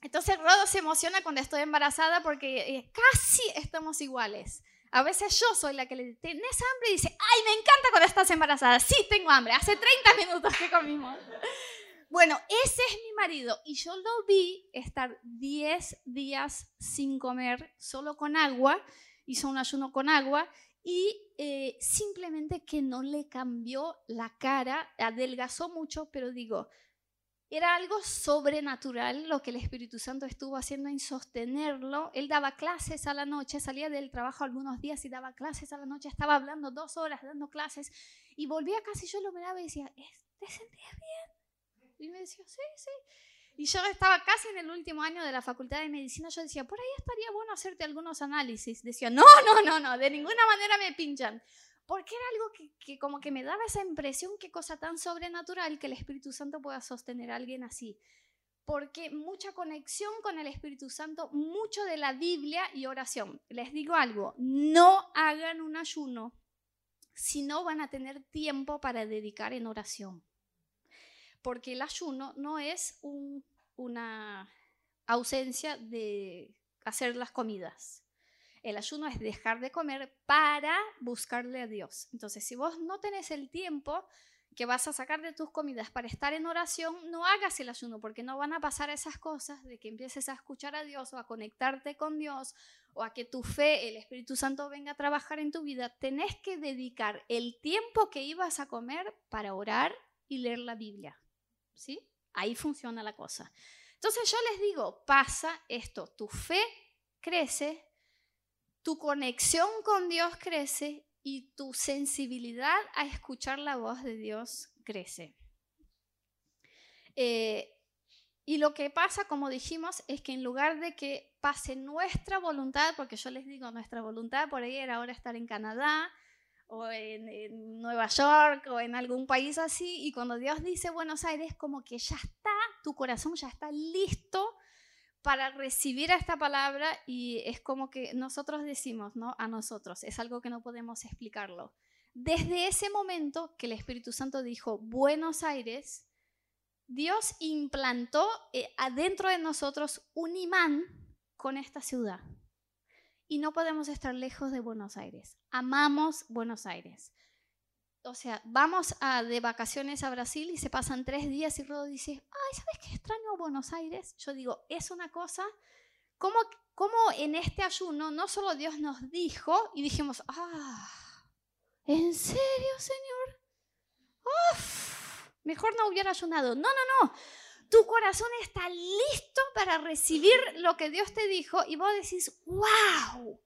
Entonces Rodo se emociona cuando estoy embarazada porque eh, casi estamos iguales. A veces yo soy la que le dice, ¿tenés hambre? Y dice, ay, me encanta cuando estás embarazada. Sí, tengo hambre. Hace 30 minutos que comimos. <laughs> Bueno, ese es mi marido y yo lo vi estar 10 días sin comer, solo con agua, hizo un ayuno con agua y eh, simplemente que no le cambió la cara, adelgazó mucho, pero digo, era algo sobrenatural lo que el Espíritu Santo estuvo haciendo en sostenerlo. Él daba clases a la noche, salía del trabajo algunos días y daba clases a la noche, estaba hablando dos horas dando clases y volvía y yo lo miraba y decía, ¿te sentías bien? Y me decía, sí, sí. Y yo estaba casi en el último año de la facultad de medicina, yo decía, por ahí estaría bueno hacerte algunos análisis. Decía, no, no, no, no, de ninguna manera me pinchan porque era algo que, como que me daba esa impresión, qué cosa tan sobrenatural que el Espíritu Santo pueda sostener a alguien así. Porque mucha conexión con el Espíritu Santo, mucho de la Biblia y oración. Les digo algo, no hagan un ayuno si no van a tener tiempo para dedicar en oración. Porque el ayuno no es una ausencia de hacer las comidas. El ayuno es dejar de comer para buscarle a Dios. Entonces, si vos no tenés el tiempo que vas a sacar de tus comidas para estar en oración, no hagas el ayuno porque no van a pasar esas cosas de que empieces a escuchar a Dios o a conectarte con Dios o a que tu fe, el Espíritu Santo venga a trabajar en tu vida. Tenés que dedicar el tiempo que ibas a comer para orar y leer la Biblia. ¿Sí? Ahí funciona la cosa. Entonces yo les digo, pasa esto, tu fe crece tu conexión con Dios crece y tu sensibilidad a escuchar la voz de Dios crece. Eh, y lo que pasa, como dijimos, es que en lugar de que pase nuestra voluntad, porque yo les digo, nuestra voluntad por ahí era ahora estar en Canadá o en, en, Nueva York o en algún país así, y cuando Dios dice Buenos Aires, como que ya está, tu corazón ya está listo para recibir esta palabra y es como que nosotros decimos, ¿no? A nosotros, es algo que no podemos explicarlo. Desde ese momento que el Espíritu Santo dijo Buenos Aires, Dios implantó eh, adentro de nosotros un imán con esta ciudad. Y no podemos estar lejos de Buenos Aires. Amamos Buenos Aires o sea, vamos a, de vacaciones a Brasil y se pasan tres días y Rodo dice, ay, ¿sabes qué extraño Buenos Aires? Yo digo, es una cosa, como, como en este ayuno no solo Dios nos dijo y dijimos, ah, ¿en serio, Señor? Uf, mejor no hubiera ayunado. No, no, no. Tu corazón está listo para recibir lo que Dios te dijo y vos decís, wow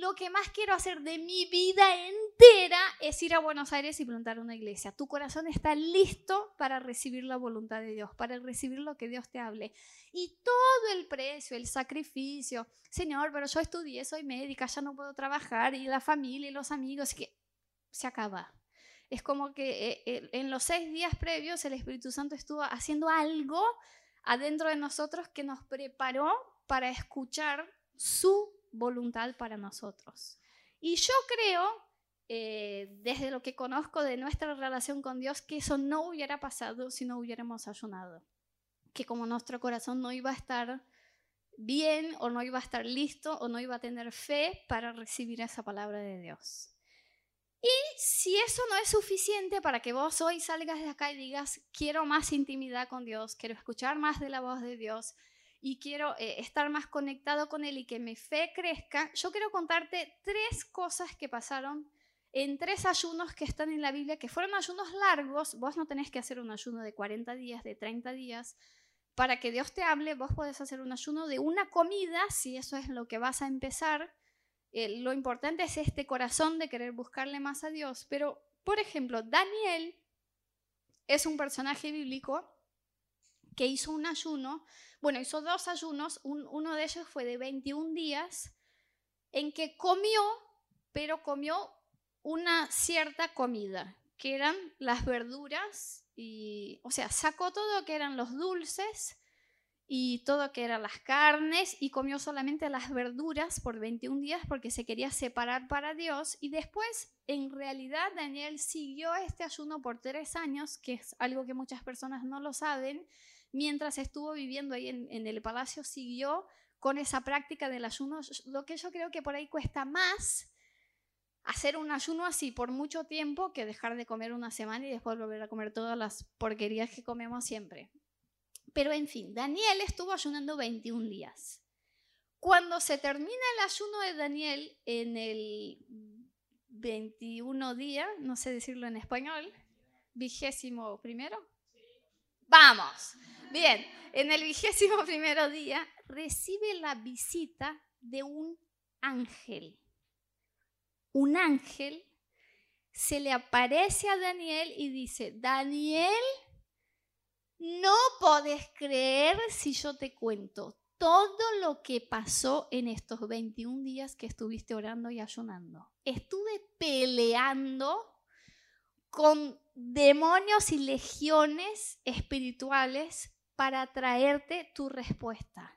lo que más quiero hacer de mi vida entera es ir a Buenos Aires y plantar una iglesia. Tu corazón está listo para recibir la voluntad de Dios, para recibir lo que Dios te hable. Y todo el precio, el sacrificio, Señor, pero yo estudié, soy médica, ya no puedo trabajar, y la familia y los amigos, que se acaba. Es como que eh, en los seis días previos el Espíritu Santo estuvo haciendo algo adentro de nosotros que nos preparó para escuchar su voluntad para nosotros. Y yo creo, eh, desde lo que conozco de nuestra relación con Dios, que eso no hubiera pasado si no hubiéramos ayunado. Que como nuestro corazón no iba a estar bien o no iba a estar listo o no iba a tener fe para recibir esa palabra de Dios. Y si eso no es suficiente para que vos hoy salgas de acá y digas, quiero más intimidad con Dios, quiero escuchar más de la voz de Dios, y quiero eh, estar más conectado con Él y que mi fe crezca, yo quiero contarte tres cosas que pasaron en tres ayunos que están en la Biblia, que fueron ayunos largos. Vos no tenés que hacer un ayuno de 40 días, de 30 días. Para que Dios te hable, vos podés hacer un ayuno de una comida, si eso es lo que vas a empezar. Eh, lo importante es este corazón de querer buscarle más a Dios. Pero, por ejemplo, Daniel es un personaje bíblico que hizo un ayuno bueno, hizo dos ayunos, uno de ellos fue de 21 días, en que comió, pero comió una cierta comida, que eran las verduras y, o sea, sacó todo que eran los dulces y todo que eran las carnes y comió solamente las verduras por 21 días porque se quería separar para Dios. Y después en realidad Daniel siguió este ayuno por tres años, que es algo que muchas personas no lo saben, mientras estuvo viviendo ahí en, en el palacio siguió con esa práctica del ayuno, lo que yo creo que por ahí cuesta más hacer un ayuno así por mucho tiempo que dejar de comer una semana y después volver a comer todas las porquerías que comemos siempre. Pero en fin, Daniel estuvo ayunando 21 días. Cuando se termina el ayuno de Daniel en el 21 día, no sé decirlo en español, vigésimo primero. Vamos, bien, en el vigésimo primero día recibe la visita de un ángel. Un ángel se le aparece a Daniel y dice, Daniel, no podés creer si yo te cuento todo lo que pasó en estos 21 días que estuviste orando y ayunando. Estuve peleando con demonios y legiones espirituales para traerte tu respuesta.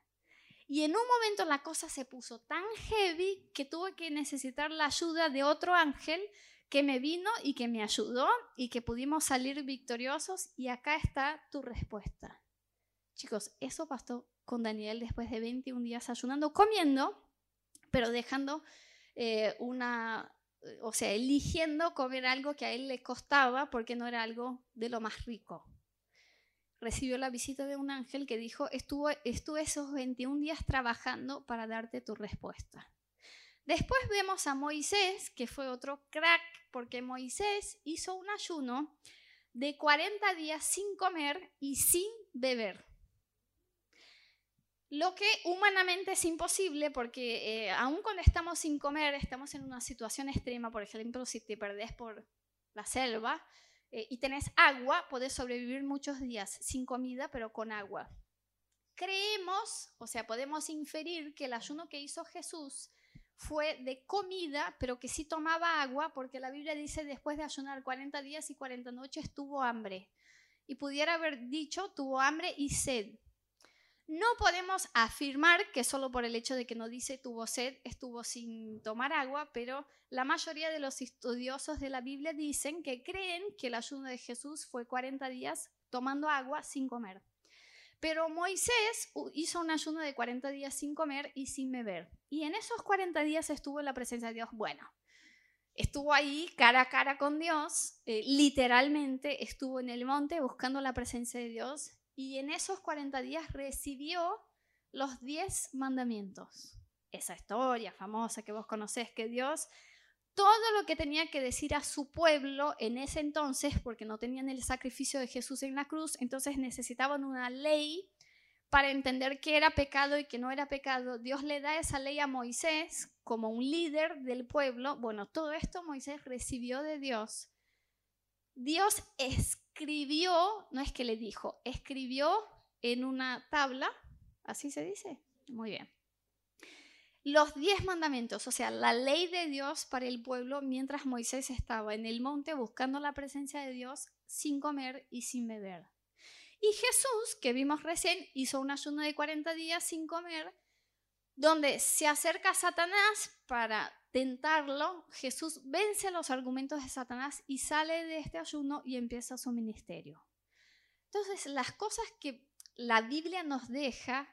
Y en un momento la cosa se puso tan heavy que tuve que necesitar la ayuda de otro ángel que me vino y que me ayudó y que pudimos salir victoriosos y acá está tu respuesta. Chicos, eso pasó con Daniel después de 21 días ayunando, comiendo, pero dejando eh, una, o sea, eligiendo comer algo que a él le costaba porque no era algo de lo más rico. Recibió la visita de un ángel que dijo, estuve, estuve esos 21 días trabajando para darte tu respuesta. Después vemos a Moisés, que fue otro crack, porque Moisés hizo un ayuno de 40 días sin comer y sin beber. Lo que humanamente es imposible porque eh, aun cuando estamos sin comer, estamos en una situación extrema, por ejemplo, si te perdés por la selva eh, y tenés agua, podés sobrevivir muchos días sin comida, pero con agua. Creemos, o sea, podemos inferir que el ayuno que hizo Jesús fue de comida, pero que sí tomaba agua, porque la Biblia dice después de ayunar 40 días y 40 noches tuvo hambre. Y pudiera haber dicho tuvo hambre y sed. No podemos afirmar que solo por el hecho de que no dice tuvo sed estuvo sin tomar agua, pero la mayoría de los estudiosos de la Biblia dicen que creen que el ayuno de Jesús fue 40 días tomando agua sin comer. Pero Moisés hizo un ayuno de 40 días sin comer y sin beber. Y en esos 40 días estuvo en la presencia de Dios. Bueno, estuvo ahí cara a cara con Dios, eh, literalmente estuvo en el monte buscando la presencia de Dios y en esos 40 días recibió los 10 mandamientos. Esa historia famosa que vos conocés que Dios todo lo que tenía que decir a su pueblo en ese entonces, porque no tenían el sacrificio de Jesús en la cruz, entonces necesitaban una ley para entender qué era pecado y qué no era pecado. Dios le da esa ley a Moisés como un líder del pueblo. Bueno, todo esto Moisés recibió de Dios. Dios escribió, no es que le dijo, escribió en una tabla, así se dice. Muy bien los diez mandamientos, o sea, la ley de Dios para el pueblo mientras Moisés estaba en el monte buscando la presencia de Dios sin comer y sin beber. Y Jesús, que vimos recién, hizo un ayuno de 40 días sin comer, donde se acerca a Satanás para tentarlo. Jesús vence los argumentos de Satanás y sale de este ayuno y empieza su ministerio. Entonces, las cosas que la Biblia nos deja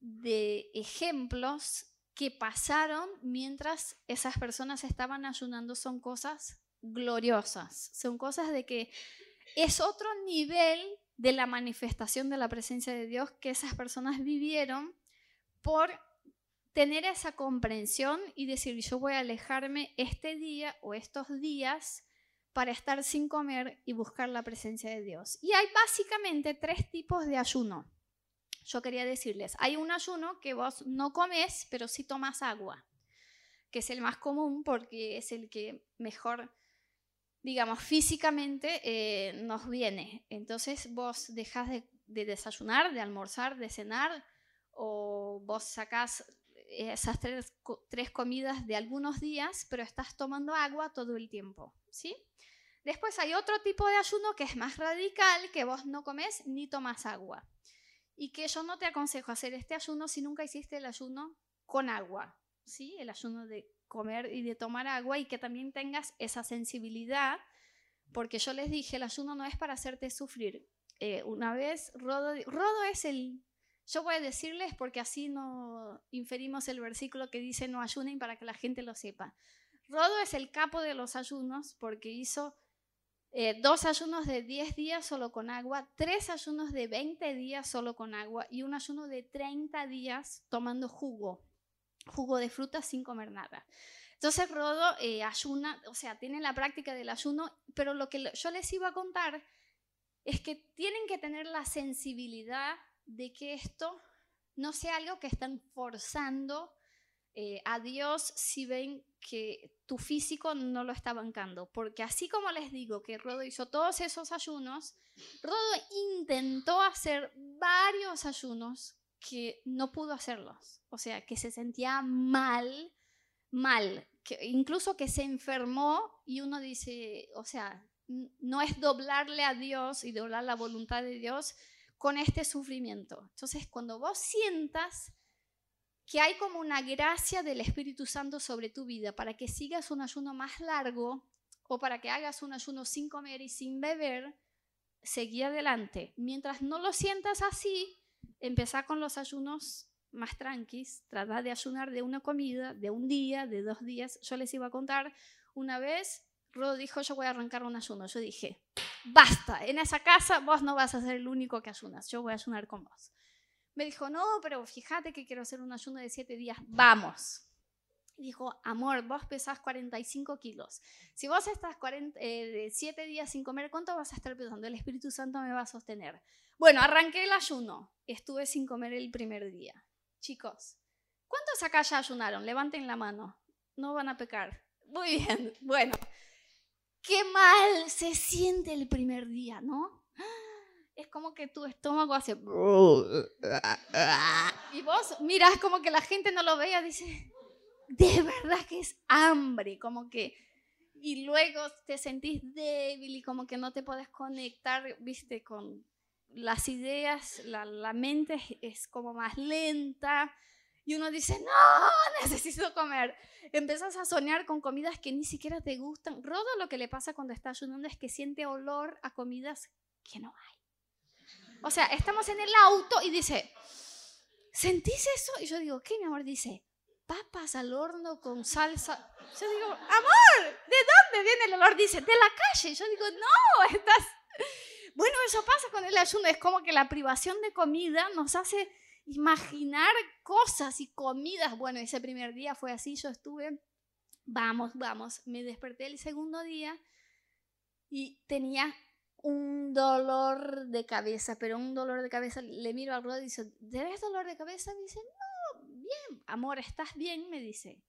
de ejemplos que pasaron mientras esas personas estaban ayunando son cosas gloriosas, son cosas de que es otro nivel de la manifestación de la presencia de Dios que esas personas vivieron por tener esa comprensión y decir, yo voy a alejarme este día o estos días para estar sin comer y buscar la presencia de Dios. Y hay básicamente tres tipos de ayuno yo quería decirles, hay un ayuno que vos no comes, pero sí tomas agua, que es el más común porque es el que mejor, digamos, físicamente eh, nos viene. Entonces vos dejas de, desayunar, de almorzar, de cenar, o vos sacás esas tres, tres comidas de algunos días, pero estás tomando agua todo el tiempo, ¿sí? Después hay otro tipo de ayuno que es más radical, que vos no comes ni tomas agua. Y que yo no te aconsejo hacer este ayuno si nunca hiciste el ayuno con agua, ¿sí? El ayuno de comer y de tomar agua y que también tengas esa sensibilidad, porque yo les dije, el ayuno no es para hacerte sufrir. Eh, una vez, Rodo, Rodo es el... Yo voy a decirles porque así no inferimos el versículo que dice no ayunen para que la gente lo sepa. Rodo es el capo de los ayunos porque hizo eh, dos ayunos de 10 días solo con agua, tres ayunos de 20 días solo con agua y un ayuno de 30 días tomando jugo, jugo de fruta sin comer nada. Entonces Rodo eh, ayuna, o sea, tiene la práctica del ayuno, pero lo que yo les iba a contar es que tienen que tener la sensibilidad de que esto no sea algo que están forzando eh, a Dios si ven que tu físico no lo está bancando. Porque así como les digo que Rodo hizo todos esos ayunos, Rodo intentó hacer varios ayunos que no pudo hacerlos. O sea, que se sentía mal, mal, incluso que se enfermó y uno dice, o sea, no es doblarle a Dios y doblar la voluntad de Dios con este sufrimiento. Entonces, cuando vos sientas que hay como una gracia del Espíritu Santo sobre tu vida para que sigas un ayuno más largo o para que hagas un ayuno sin comer y sin beber, seguí adelante. Mientras no lo sientas así, empezá con los ayunos más tranquis, trata de ayunar de una comida, de un día, de dos días. Yo les iba a contar una vez Rodo dijo, yo voy a arrancar un ayuno. Yo dije, basta, en esa casa vos no vas a ser el único que ayunas, yo voy a ayunar con vos. Me dijo, no, pero fíjate que quiero hacer un ayuno de siete días, vamos. dijo, amor, vos pesás 45 kilos. Si vos estás 40, eh, siete días sin comer, ¿cuánto vas a estar pesando? El Espíritu Santo me va a sostener. Bueno, arranqué el ayuno. Estuve sin comer el primer día. Chicos, ¿cuántos acá ya ayunaron? Levanten la mano. No van a pecar. Muy bien. <laughs> Bueno, qué mal se siente el primer día, ¿no? Es como que tu estómago hace... Y vos miras como que la gente no lo vea, dice, de verdad que es hambre, como que... Y luego te sentís débil y como que no te puedes conectar, viste, con las ideas, la, la mente es como más lenta y uno dice, no, <laughs> necesito comer. Empezás a soñar con comidas que ni siquiera te gustan. Rodo lo que le pasa cuando está ayunando es que siente olor a comidas que no hay. O sea, estamos en el auto y dice, ¿sentís eso? Y yo digo, ¿qué, mi amor? Dice, papas al horno con salsa. Yo digo, amor, ¿de dónde viene el olor? Dice, de la calle. Yo digo, no, estás... Bueno, eso pasa con el ayuno. Es como que la privación de comida nos hace imaginar cosas y comidas. Bueno, ese primer día fue así, yo estuve, vamos, vamos, me desperté el segundo día y tenía un dolor de cabeza, pero un dolor de cabeza, le miro al Rod y dice, ¿debes dolor de cabeza? Me dice, no, bien, amor, ¿estás bien? Me dice,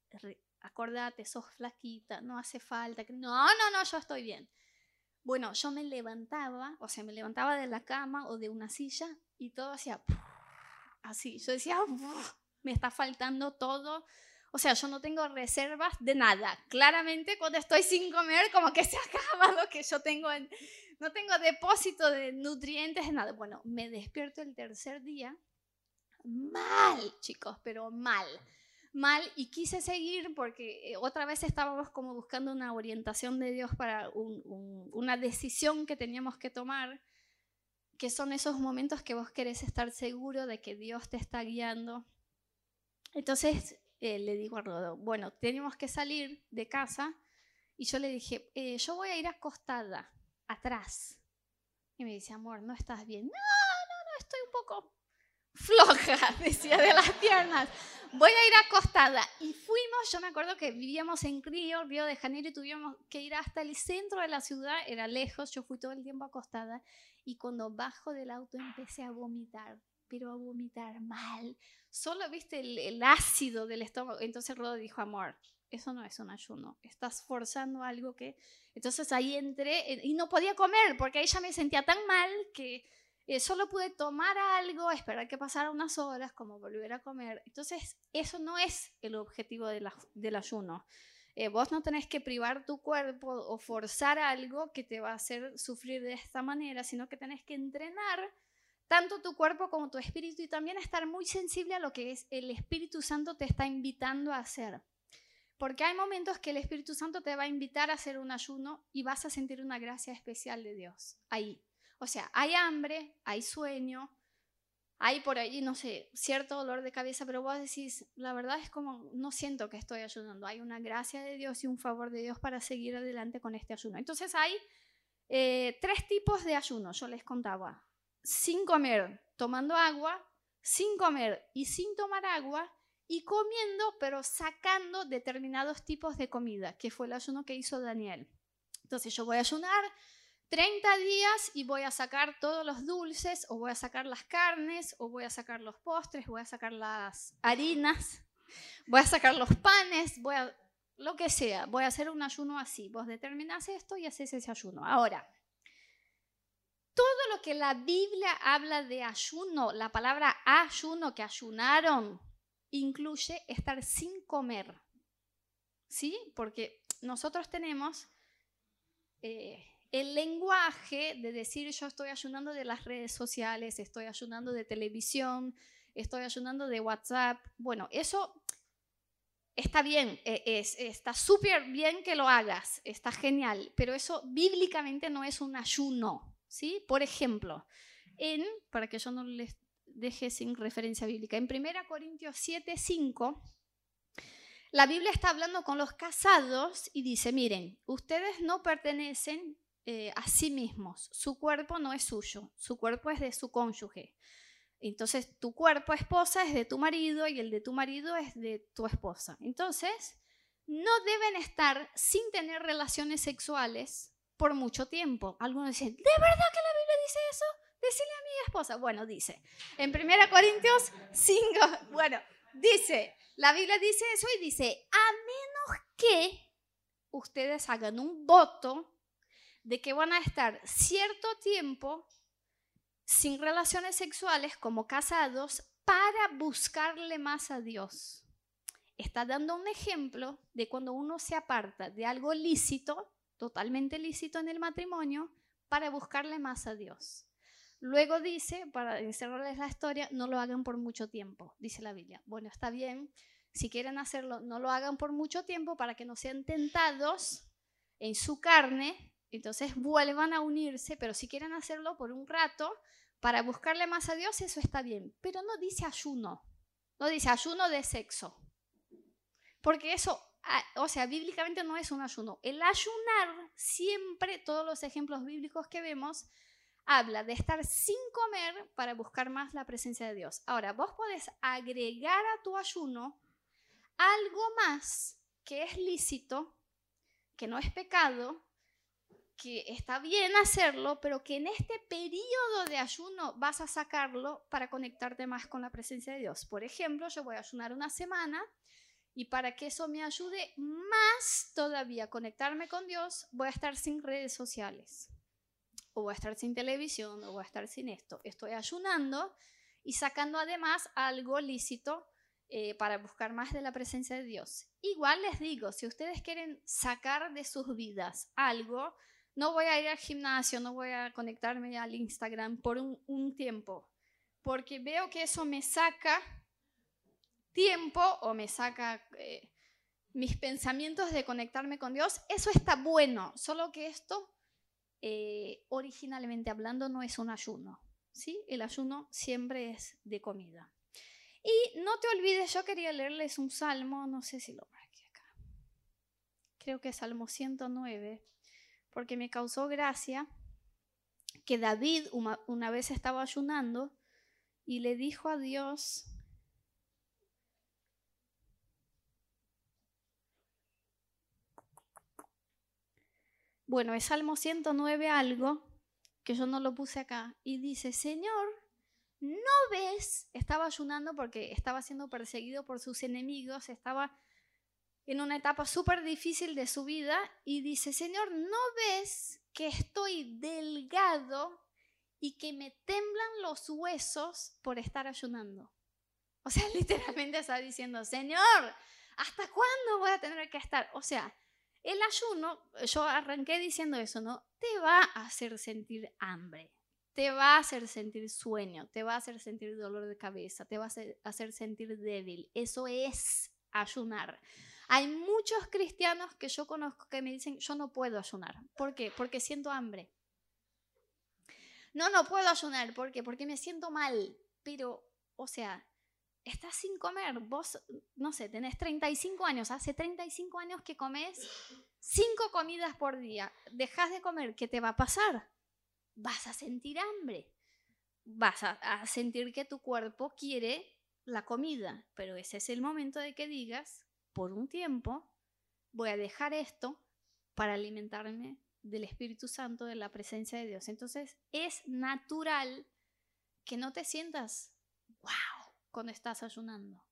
acordate, sos flaquita, no hace falta. No, no, no, yo estoy bien. Bueno, yo me levantaba, o sea, me levantaba de la cama o de una silla y todo hacía así. Yo decía, me está faltando todo. O sea, yo no tengo reservas de nada. Claramente cuando estoy sin comer, como que <laughs> se acaba lo que yo tengo en... No tengo depósito de nutrientes, de nada. Bueno, me despierto el tercer día. Mal, chicos, pero mal. Mal y quise seguir porque eh, otra vez estábamos como buscando una orientación de Dios para una decisión que teníamos que tomar que son esos momentos que vos querés estar seguro de que Dios te está guiando. Entonces eh, le digo a Rodo, bueno, tenemos que salir de casa y yo le dije, eh, yo voy a ir acostada, atrás. Y me dice, amor, ¿no estás bien? No, no, no, estoy un poco floja, <laughs> decía, de las piernas. Voy a ir acostada. Y fuimos, yo me acuerdo que vivíamos en Río, Río de Janeiro, y tuvimos que ir hasta el centro de la ciudad, era lejos, yo fui todo el tiempo acostada. Y cuando bajo del auto empecé a vomitar, pero a vomitar mal. Solo viste el, ácido del estómago. Entonces Rodo dijo, amor, eso no es un ayuno, estás forzando algo que... Entonces ahí entré eh, y no podía comer porque ahí ya me sentía tan mal que eh, solo pude tomar algo, esperar que pasara unas horas, como volver a comer. Entonces eso no es el objetivo del ayuno. Eh, vos no tenés que privar tu cuerpo o forzar algo que te va a hacer sufrir de esta manera, sino que tenés que entrenar tanto tu cuerpo como tu espíritu y también estar muy sensible a lo que es el Espíritu Santo te está invitando a hacer. Porque hay momentos que el Espíritu Santo te va a invitar a hacer un ayuno y vas a sentir una gracia especial de Dios ahí. O sea, hay hambre, hay sueño, hay por ahí, no sé, cierto dolor de cabeza, pero vos decís, la verdad es como, no siento que estoy ayunando. Hay una gracia de Dios y un favor de Dios para seguir adelante con este ayuno. Entonces hay eh, tres tipos de ayuno, yo les contaba. Sin comer, tomando agua, sin comer y sin tomar agua, y comiendo, pero sacando determinados tipos de comida, que fue el ayuno que hizo Daniel. Entonces yo voy a ayunar 30 días y voy a sacar todos los dulces, o voy a sacar las carnes, o voy a sacar los postres, voy a sacar las harinas, voy a sacar los panes, voy a lo que sea, voy a hacer un ayuno así. Vos determinás esto y haces ese ayuno. Ahora, todo lo que la Biblia habla de ayuno, la palabra ayuno que ayunaron, incluye estar sin comer. ¿Sí? Porque nosotros tenemos eh, el lenguaje de decir yo estoy ayunando de las redes sociales, estoy ayunando de televisión, estoy ayunando de WhatsApp. Bueno, eso está bien, e, es, está súper bien que lo hagas, está genial, pero eso bíblicamente no es un ayuno. ¿sí? Por ejemplo, en, para que yo no les deje sin referencia bíblica. En 1 Corintios 7, 5, la Biblia está hablando con los casados y dice, miren, ustedes no pertenecen eh, a sí mismos, su cuerpo no es suyo, su cuerpo es de su cónyuge. Entonces, tu cuerpo esposa es de tu marido y el de tu marido es de tu esposa. Entonces, no deben estar sin tener relaciones sexuales por mucho tiempo. Algunos dicen, ¿de verdad que la Biblia dice eso? Decirle a mi esposa. Bueno, dice, en 1 Corintios 5, bueno, dice, la Biblia dice eso y dice, a menos que ustedes hagan un voto de que van a estar cierto tiempo sin relaciones sexuales como casados para buscarle más a Dios. Está dando un ejemplo de cuando uno se aparta de algo lícito, totalmente lícito en el matrimonio, para buscarle más a Dios. Luego dice, para encerrarles la historia, no lo hagan por mucho tiempo, dice la Biblia. Bueno, está bien, si quieren hacerlo, no lo hagan por mucho tiempo para que no sean tentados en su carne, entonces vuelvan a unirse, pero si quieren hacerlo por un rato, para buscarle más a Dios, eso está bien. Pero no dice ayuno, no dice ayuno de sexo, porque eso, o sea, bíblicamente no es un ayuno. El ayunar, siempre, todos los ejemplos bíblicos que vemos, habla de estar sin comer para buscar más la presencia de Dios. Ahora, vos podés agregar a tu ayuno algo más que es lícito, que no es pecado, que está bien hacerlo, pero que en este periodo de ayuno vas a sacarlo para conectarte más con la presencia de Dios. Por ejemplo, yo voy a ayunar una semana y para que eso me ayude más todavía a conectarme con Dios, voy a estar sin redes sociales o voy a estar sin televisión, o voy a estar sin esto. Estoy ayunando y sacando además algo lícito eh, para buscar más de la presencia de Dios. Igual les digo, si ustedes quieren sacar de sus vidas algo, no voy a ir al gimnasio, no voy a conectarme al Instagram por un, tiempo, porque veo que eso me saca tiempo o me saca eh, mis pensamientos de conectarme con Dios. Eso está bueno, solo que esto eh, originalmente hablando no es un ayuno. ¿sí? El ayuno siempre es de comida. Y no te olvides, yo quería leerles un salmo, no sé si lo marqué acá. Creo que es Salmo 109, porque me causó gracia que David una vez estaba ayunando y le dijo a Dios, Bueno, es Salmo 109 algo, que yo no lo puse acá, y dice, Señor, ¿no ves? Estaba ayunando porque estaba siendo perseguido por sus enemigos, estaba en una etapa súper difícil de su vida, y dice, Señor, ¿no ves que estoy delgado y que me temblan los huesos por estar ayunando? O sea, <laughs> literalmente está diciendo, Señor, ¿hasta cuándo voy a tener que estar? O sea, el ayuno, yo arranqué diciendo eso, ¿no? Te va a hacer sentir hambre, te va a hacer sentir sueño, te va a hacer sentir dolor de cabeza, te va a hacer, sentir débil. Eso es ayunar. Hay muchos cristianos que yo conozco que me dicen, yo no puedo ayunar. ¿Por qué? Porque siento hambre. No, no puedo ayunar. ¿Por qué? Porque me siento mal. Pero, o sea, estás sin comer. Vos, no sé, tenés 35 años. Hace 35 años que comes 5 comidas por día. Dejas de comer. ¿Qué te va a pasar? Vas a sentir hambre. Vas a, a sentir que tu cuerpo quiere la comida. Pero ese es el momento de que digas, por un tiempo, voy a dejar esto para alimentarme del Espíritu Santo, de la presencia de Dios. Entonces es natural que no te sientas, wow, cuando estás ayunando.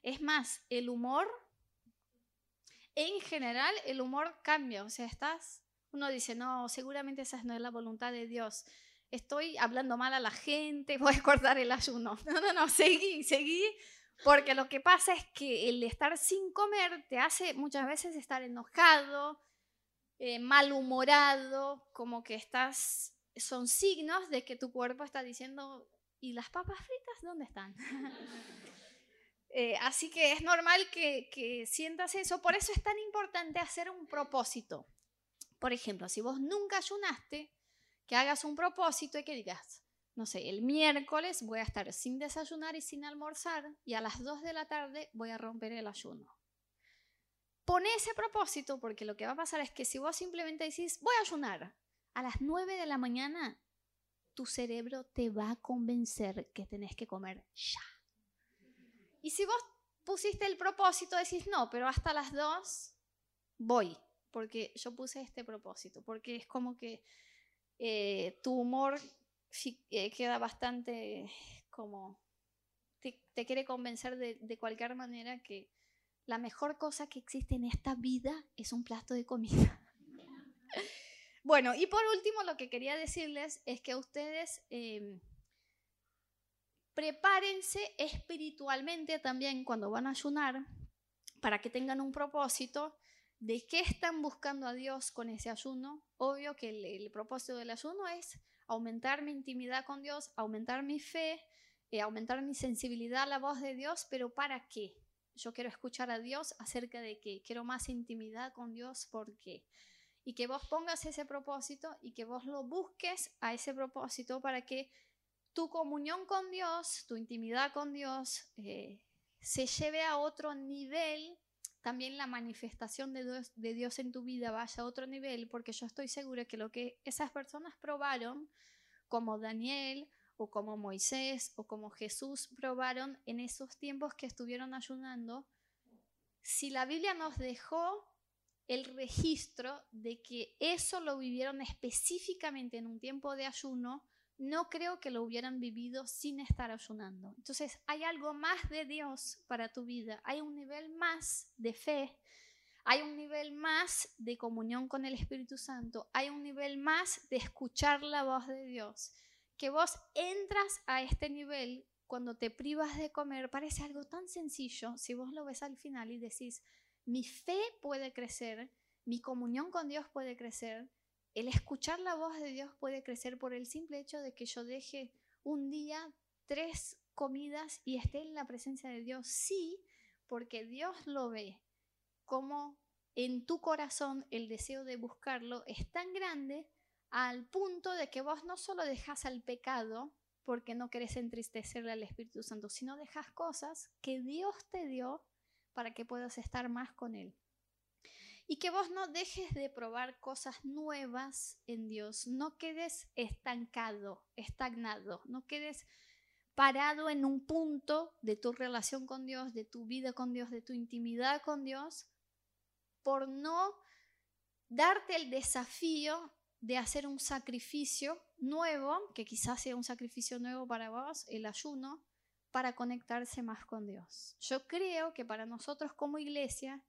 Es más, el humor, en general, el humor cambia. O sea, estás, uno dice, no, seguramente esa no es la voluntad de Dios. Estoy hablando mal a la gente, <laughs> voy a cortar el ayuno. <laughs> No, no, no, seguí, seguí. Porque lo que pasa es que el estar sin comer te hace muchas veces estar enojado, eh, malhumorado, como que estás, son signos de que tu cuerpo está diciendo, ¿y las papas fritas dónde están? <laughs> Eh, así que es normal que, que sientas eso, por eso es tan importante hacer un propósito. Por ejemplo, si vos nunca ayunaste, que hagas un propósito y que digas, no sé, el miércoles voy a estar sin desayunar y sin almorzar y a las 2 de la tarde voy a romper el ayuno. Pone ese propósito porque lo que va a pasar es que si vos simplemente decís, voy a ayunar, a las 9 de la mañana, tu cerebro te va a convencer que tenés que comer ya. Y si vos pusiste el propósito, decís, no, pero hasta las 2 voy, porque yo puse este propósito, porque es como que eh, tu humor eh, queda bastante como, te, quiere convencer de cualquier manera que la mejor cosa que existe en esta vida es un plato de comida. <laughs> bueno, y por último lo que quería decirles es que ustedes em, prepárense espiritualmente también cuando van a ayunar para que tengan un propósito de qué están buscando a Dios con ese ayuno. Obvio que el, propósito del ayuno es aumentar mi intimidad con Dios, aumentar mi fe, eh, aumentar mi sensibilidad a la voz de Dios, pero ¿para qué? yo quiero escuchar a Dios acerca de que quiero más intimidad con Dios, ¿por qué? Y que vos pongas ese propósito y que vos lo busques a ese propósito para que tu comunión con Dios, tu intimidad con Dios, eh, se lleve a otro nivel, también la manifestación de Dios, en tu vida vaya a otro nivel, porque yo estoy segura que lo que esas personas probaron, como Daniel, o como Moisés o como Jesús probaron en esos tiempos que estuvieron ayunando, si la Biblia nos dejó el registro de que eso lo vivieron específicamente en un tiempo de ayuno, no creo que lo hubieran vivido sin estar ayunando. Entonces hay algo más de Dios para tu vida, hay un nivel más de fe, hay un nivel más de comunión con el Espíritu Santo, hay un nivel más de escuchar la voz de Dios. Que vos entras a este nivel cuando te privas de comer, parece algo tan sencillo si vos lo ves al final y decís, mi fe puede crecer, mi comunión con Dios puede crecer, el escuchar la voz de Dios puede crecer por el simple hecho de que yo deje un día tres comidas y esté en la presencia de Dios. Sí, porque Dios lo ve como en tu corazón el deseo de buscarlo es tan grande al punto de que vos no solo dejas al pecado porque no querés entristecerle al Espíritu Santo, sino dejas cosas que Dios te dio para que puedas estar más con Él. Y que vos no dejes de probar cosas nuevas en Dios, no quedes estancado, estagnado, no quedes parado en un punto de tu relación con Dios, de tu vida con Dios, de tu intimidad con Dios, por no darte el desafío de hacer un sacrificio nuevo, que quizás sea un sacrificio nuevo para vos, el ayuno, para conectarse más con Dios. Yo creo que para nosotros como iglesia,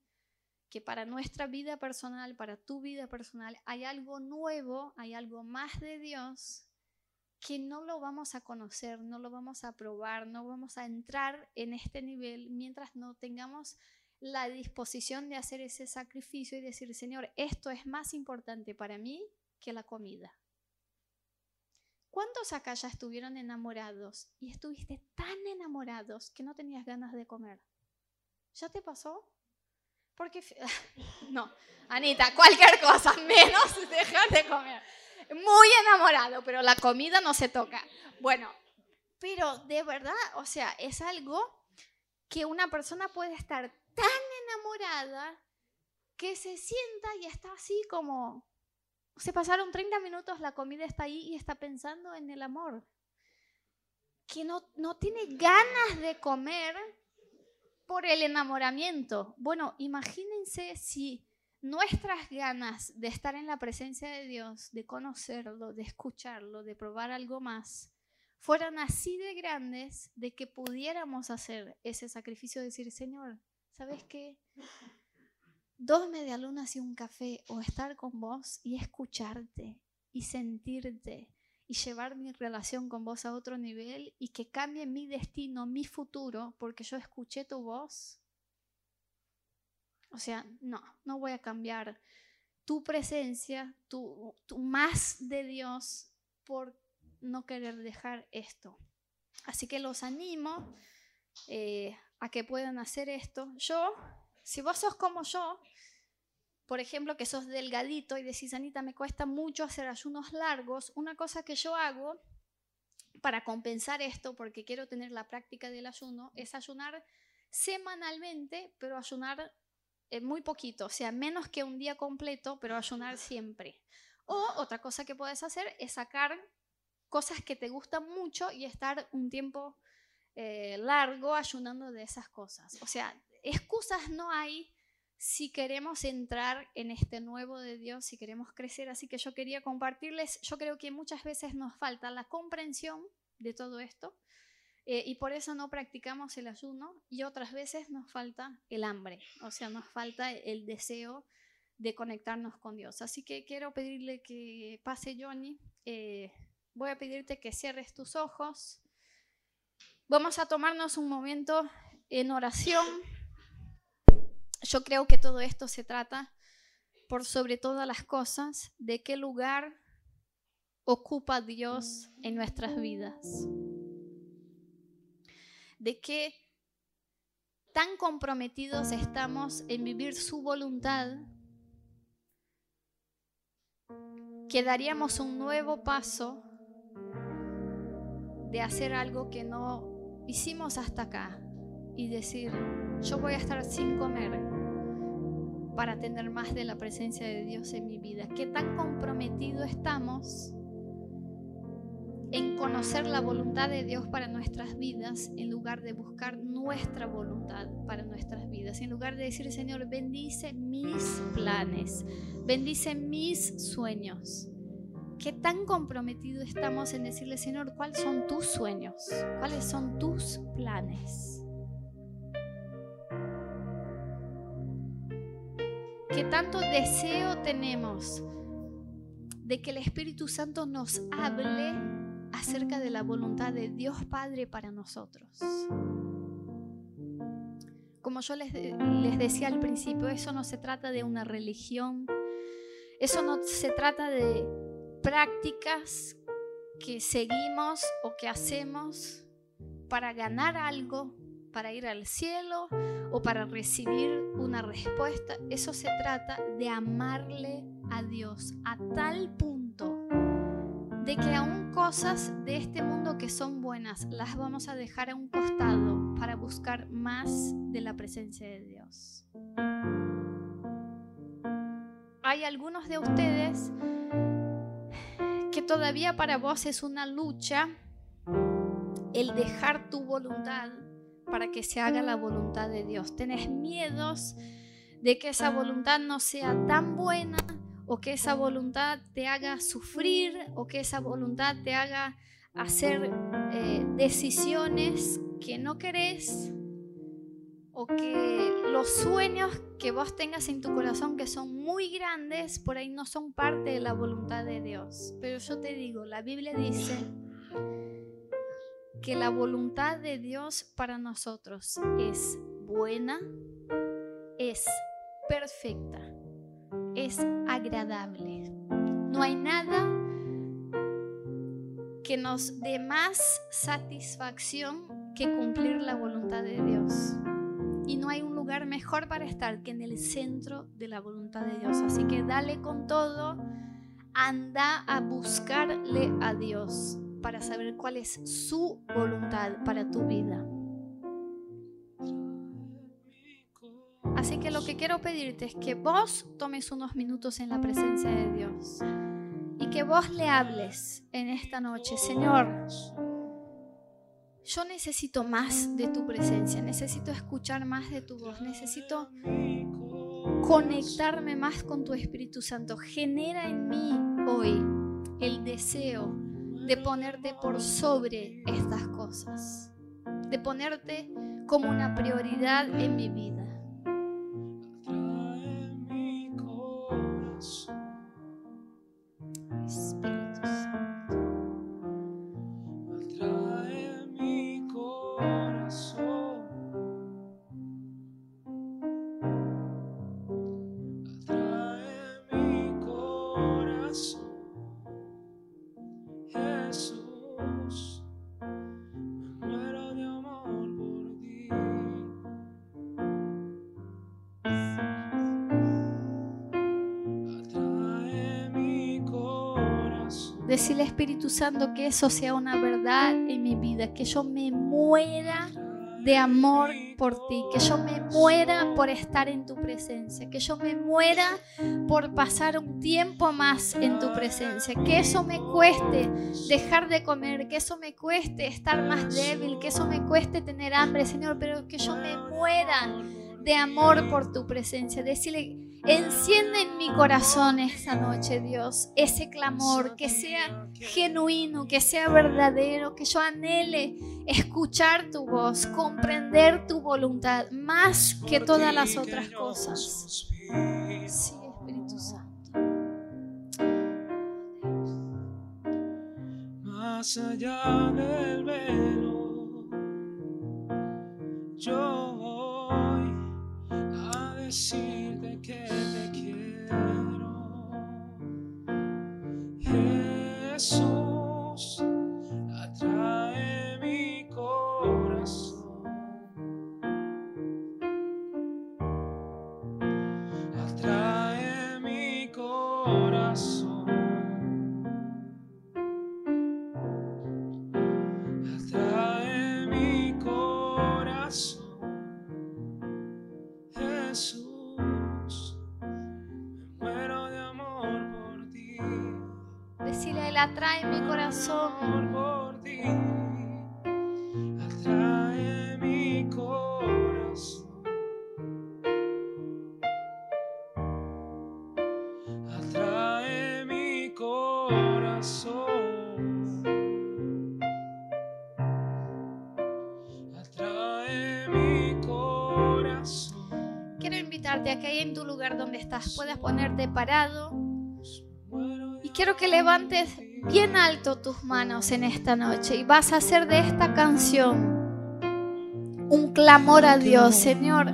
que para nuestra vida personal, para tu vida personal, hay algo nuevo, hay algo más de Dios que no lo vamos a conocer, no lo vamos a probar, no vamos a entrar en este nivel mientras no tengamos la disposición de hacer ese sacrificio y decir, Señor, esto es más importante para mí que la comida. ¿Cuántos acá ya estuvieron enamorados y estuviste tan enamorados que no tenías ganas de comer? ¿Ya te pasó? Porque, <laughs> no, Anita, cualquier cosa, <laughs> menos dejar de comer. Muy enamorado, pero la comida no se toca. Bueno, pero de verdad, o sea, es algo que una persona puede estar tan enamorada que se sienta y está así como, se pasaron 30 minutos, la comida está ahí y está pensando en el amor. Que no, no tiene ganas de comer por el enamoramiento. Bueno, imagínense si nuestras ganas de estar en la presencia de Dios, de conocerlo, de escucharlo, de probar algo más, fueran así de grandes de que pudiéramos hacer ese sacrificio de decir, Señor, ¿sabes qué? Dos medialunas y un café o estar con vos y escucharte y sentirte y llevar mi relación con vos a otro nivel y que cambie mi destino, mi futuro, porque yo escuché tu voz. O sea, no, no voy a cambiar tu presencia, tu, más de Dios por no querer dejar esto. Así que los animo eh, a que puedan hacer esto. Yo, si vos sos como yo, por ejemplo, que sos delgadito y decís, Anita, me cuesta mucho hacer ayunos largos, una cosa que yo hago para compensar esto, porque quiero tener la práctica del ayuno, es ayunar semanalmente, pero ayunar eh, muy poquito, o sea, menos que un día completo, pero ayunar siempre. O otra cosa que puedes hacer es sacar cosas que te gustan mucho y estar un tiempo eh, largo ayunando de esas cosas. O sea, excusas no hay si queremos entrar en este nuevo de Dios, si queremos crecer. Así que yo quería compartirles, yo creo que muchas veces nos falta la comprensión de todo esto eh, y por eso no practicamos el ayuno y otras veces nos falta el hambre, o sea, nos falta el deseo de conectarnos con Dios. Así que quiero pedirle que pase Johnny. Eh, voy a pedirte que cierres tus ojos. Vamos a tomarnos un momento en oración. Yo creo que todo esto se trata, por sobre todas las cosas, de qué lugar ocupa Dios en nuestras vidas. De qué tan comprometidos estamos en vivir su voluntad que daríamos un nuevo paso de hacer algo que no hicimos hasta acá y decir, yo voy a estar sin comer para tener más de la presencia de Dios en mi vida. ¿Qué tan comprometido estamos en conocer la voluntad de Dios para nuestras vidas en lugar de buscar nuestra voluntad para nuestras vidas? En lugar de decir, Señor, bendice mis planes, bendice mis sueños. ¿Qué tan comprometido estamos en decirle, Señor, cuáles son tus sueños? ¿Cuáles son tus planes? Que tanto deseo tenemos de que el Espíritu Santo nos hable acerca de la voluntad de Dios Padre para nosotros. Como yo les, les decía al principio, eso no se trata de una religión, eso no se trata de prácticas que seguimos o que hacemos para ganar algo, para ir al cielo o para recibir una respuesta. Eso se trata de amarle a Dios a tal punto de que aún cosas de este mundo que son buenas las vamos a dejar a un costado para buscar más de la presencia de Dios. Hay algunos de ustedes que todavía para vos es una lucha el dejar tu voluntad para que se haga la voluntad de Dios. Tenés miedos de que esa voluntad no sea tan buena o que esa voluntad te haga sufrir o que esa voluntad te haga hacer eh, decisiones que no querés o que los sueños que vos tengas en tu corazón que son muy grandes por ahí no son parte de la voluntad de Dios. Pero yo te digo, la Biblia dice que la voluntad de Dios para nosotros es buena, es perfecta, es agradable. No hay nada que nos dé más satisfacción que cumplir la voluntad de Dios. Y no hay un lugar mejor para estar que en el centro de la voluntad de Dios. Así que dale con todo, anda a buscarle a Dios para saber cuál es su voluntad para tu vida. Así que lo que quiero pedirte es que vos tomes unos minutos en la presencia de Dios y que vos le hables en esta noche, Señor, yo necesito más de tu presencia, necesito escuchar más de tu voz, necesito conectarme más con tu Espíritu Santo. Genera en mí hoy el deseo de ponerte por sobre estas cosas, de ponerte como una prioridad en mi vida. Santo que eso sea una verdad en mi vida, que yo me muera de amor por ti, que yo me muera por estar en tu presencia, que yo me muera por pasar un tiempo más en tu presencia, que eso me cueste dejar de comer, que eso me cueste estar más débil, que eso me cueste tener hambre, Señor, pero que yo me muera de amor por tu presencia. Decirle, enciende en mi corazón esta noche, Dios, ese clamor, que sea genuino, que sea verdadero, que yo anhele escuchar tu voz, comprender tu voluntad más que todas las otras cosas. Sí, Espíritu Santo. Más allá del velo, yo decirte que Jesús, atrae mi corazón. Por ti. Atrae mi corazón. Atrae mi corazón. Atrae mi corazón. Quiero invitarte a que ahí en tu lugar donde estás puedas ponerte parado y quiero que levantes bien alto tus manos en esta noche y vas a hacer de esta canción un clamor a Dios, Señor.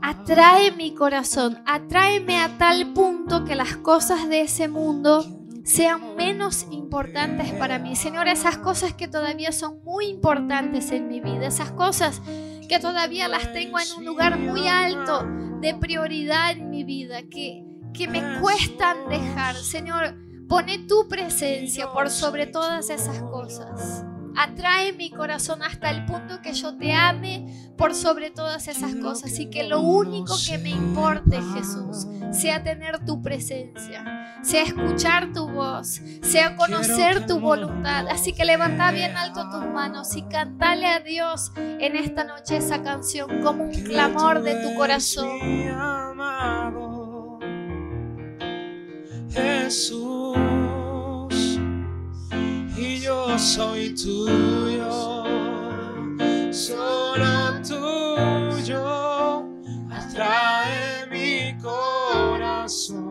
Atrae mi corazón, atráeme a tal punto que las cosas de ese mundo sean menos importantes para mí. Señor, esas cosas que todavía son muy importantes en mi vida, esas cosas que todavía las tengo en un lugar muy alto de prioridad en mi vida, que, que me cuestan dejar. Señor, pone tu presencia por sobre todas esas cosas. Atrae mi corazón hasta el punto que yo te ame por sobre todas esas cosas y que lo único que me importe, Jesús, sea tener tu presencia, sea escuchar tu voz, sea conocer tu voluntad. Así que levanta bien alto tus manos y cantale a Dios en esta noche esa canción como un clamor de tu corazón. Mi amado Jesús, yo soy tuyo, solo tuyo, atrae mi corazón.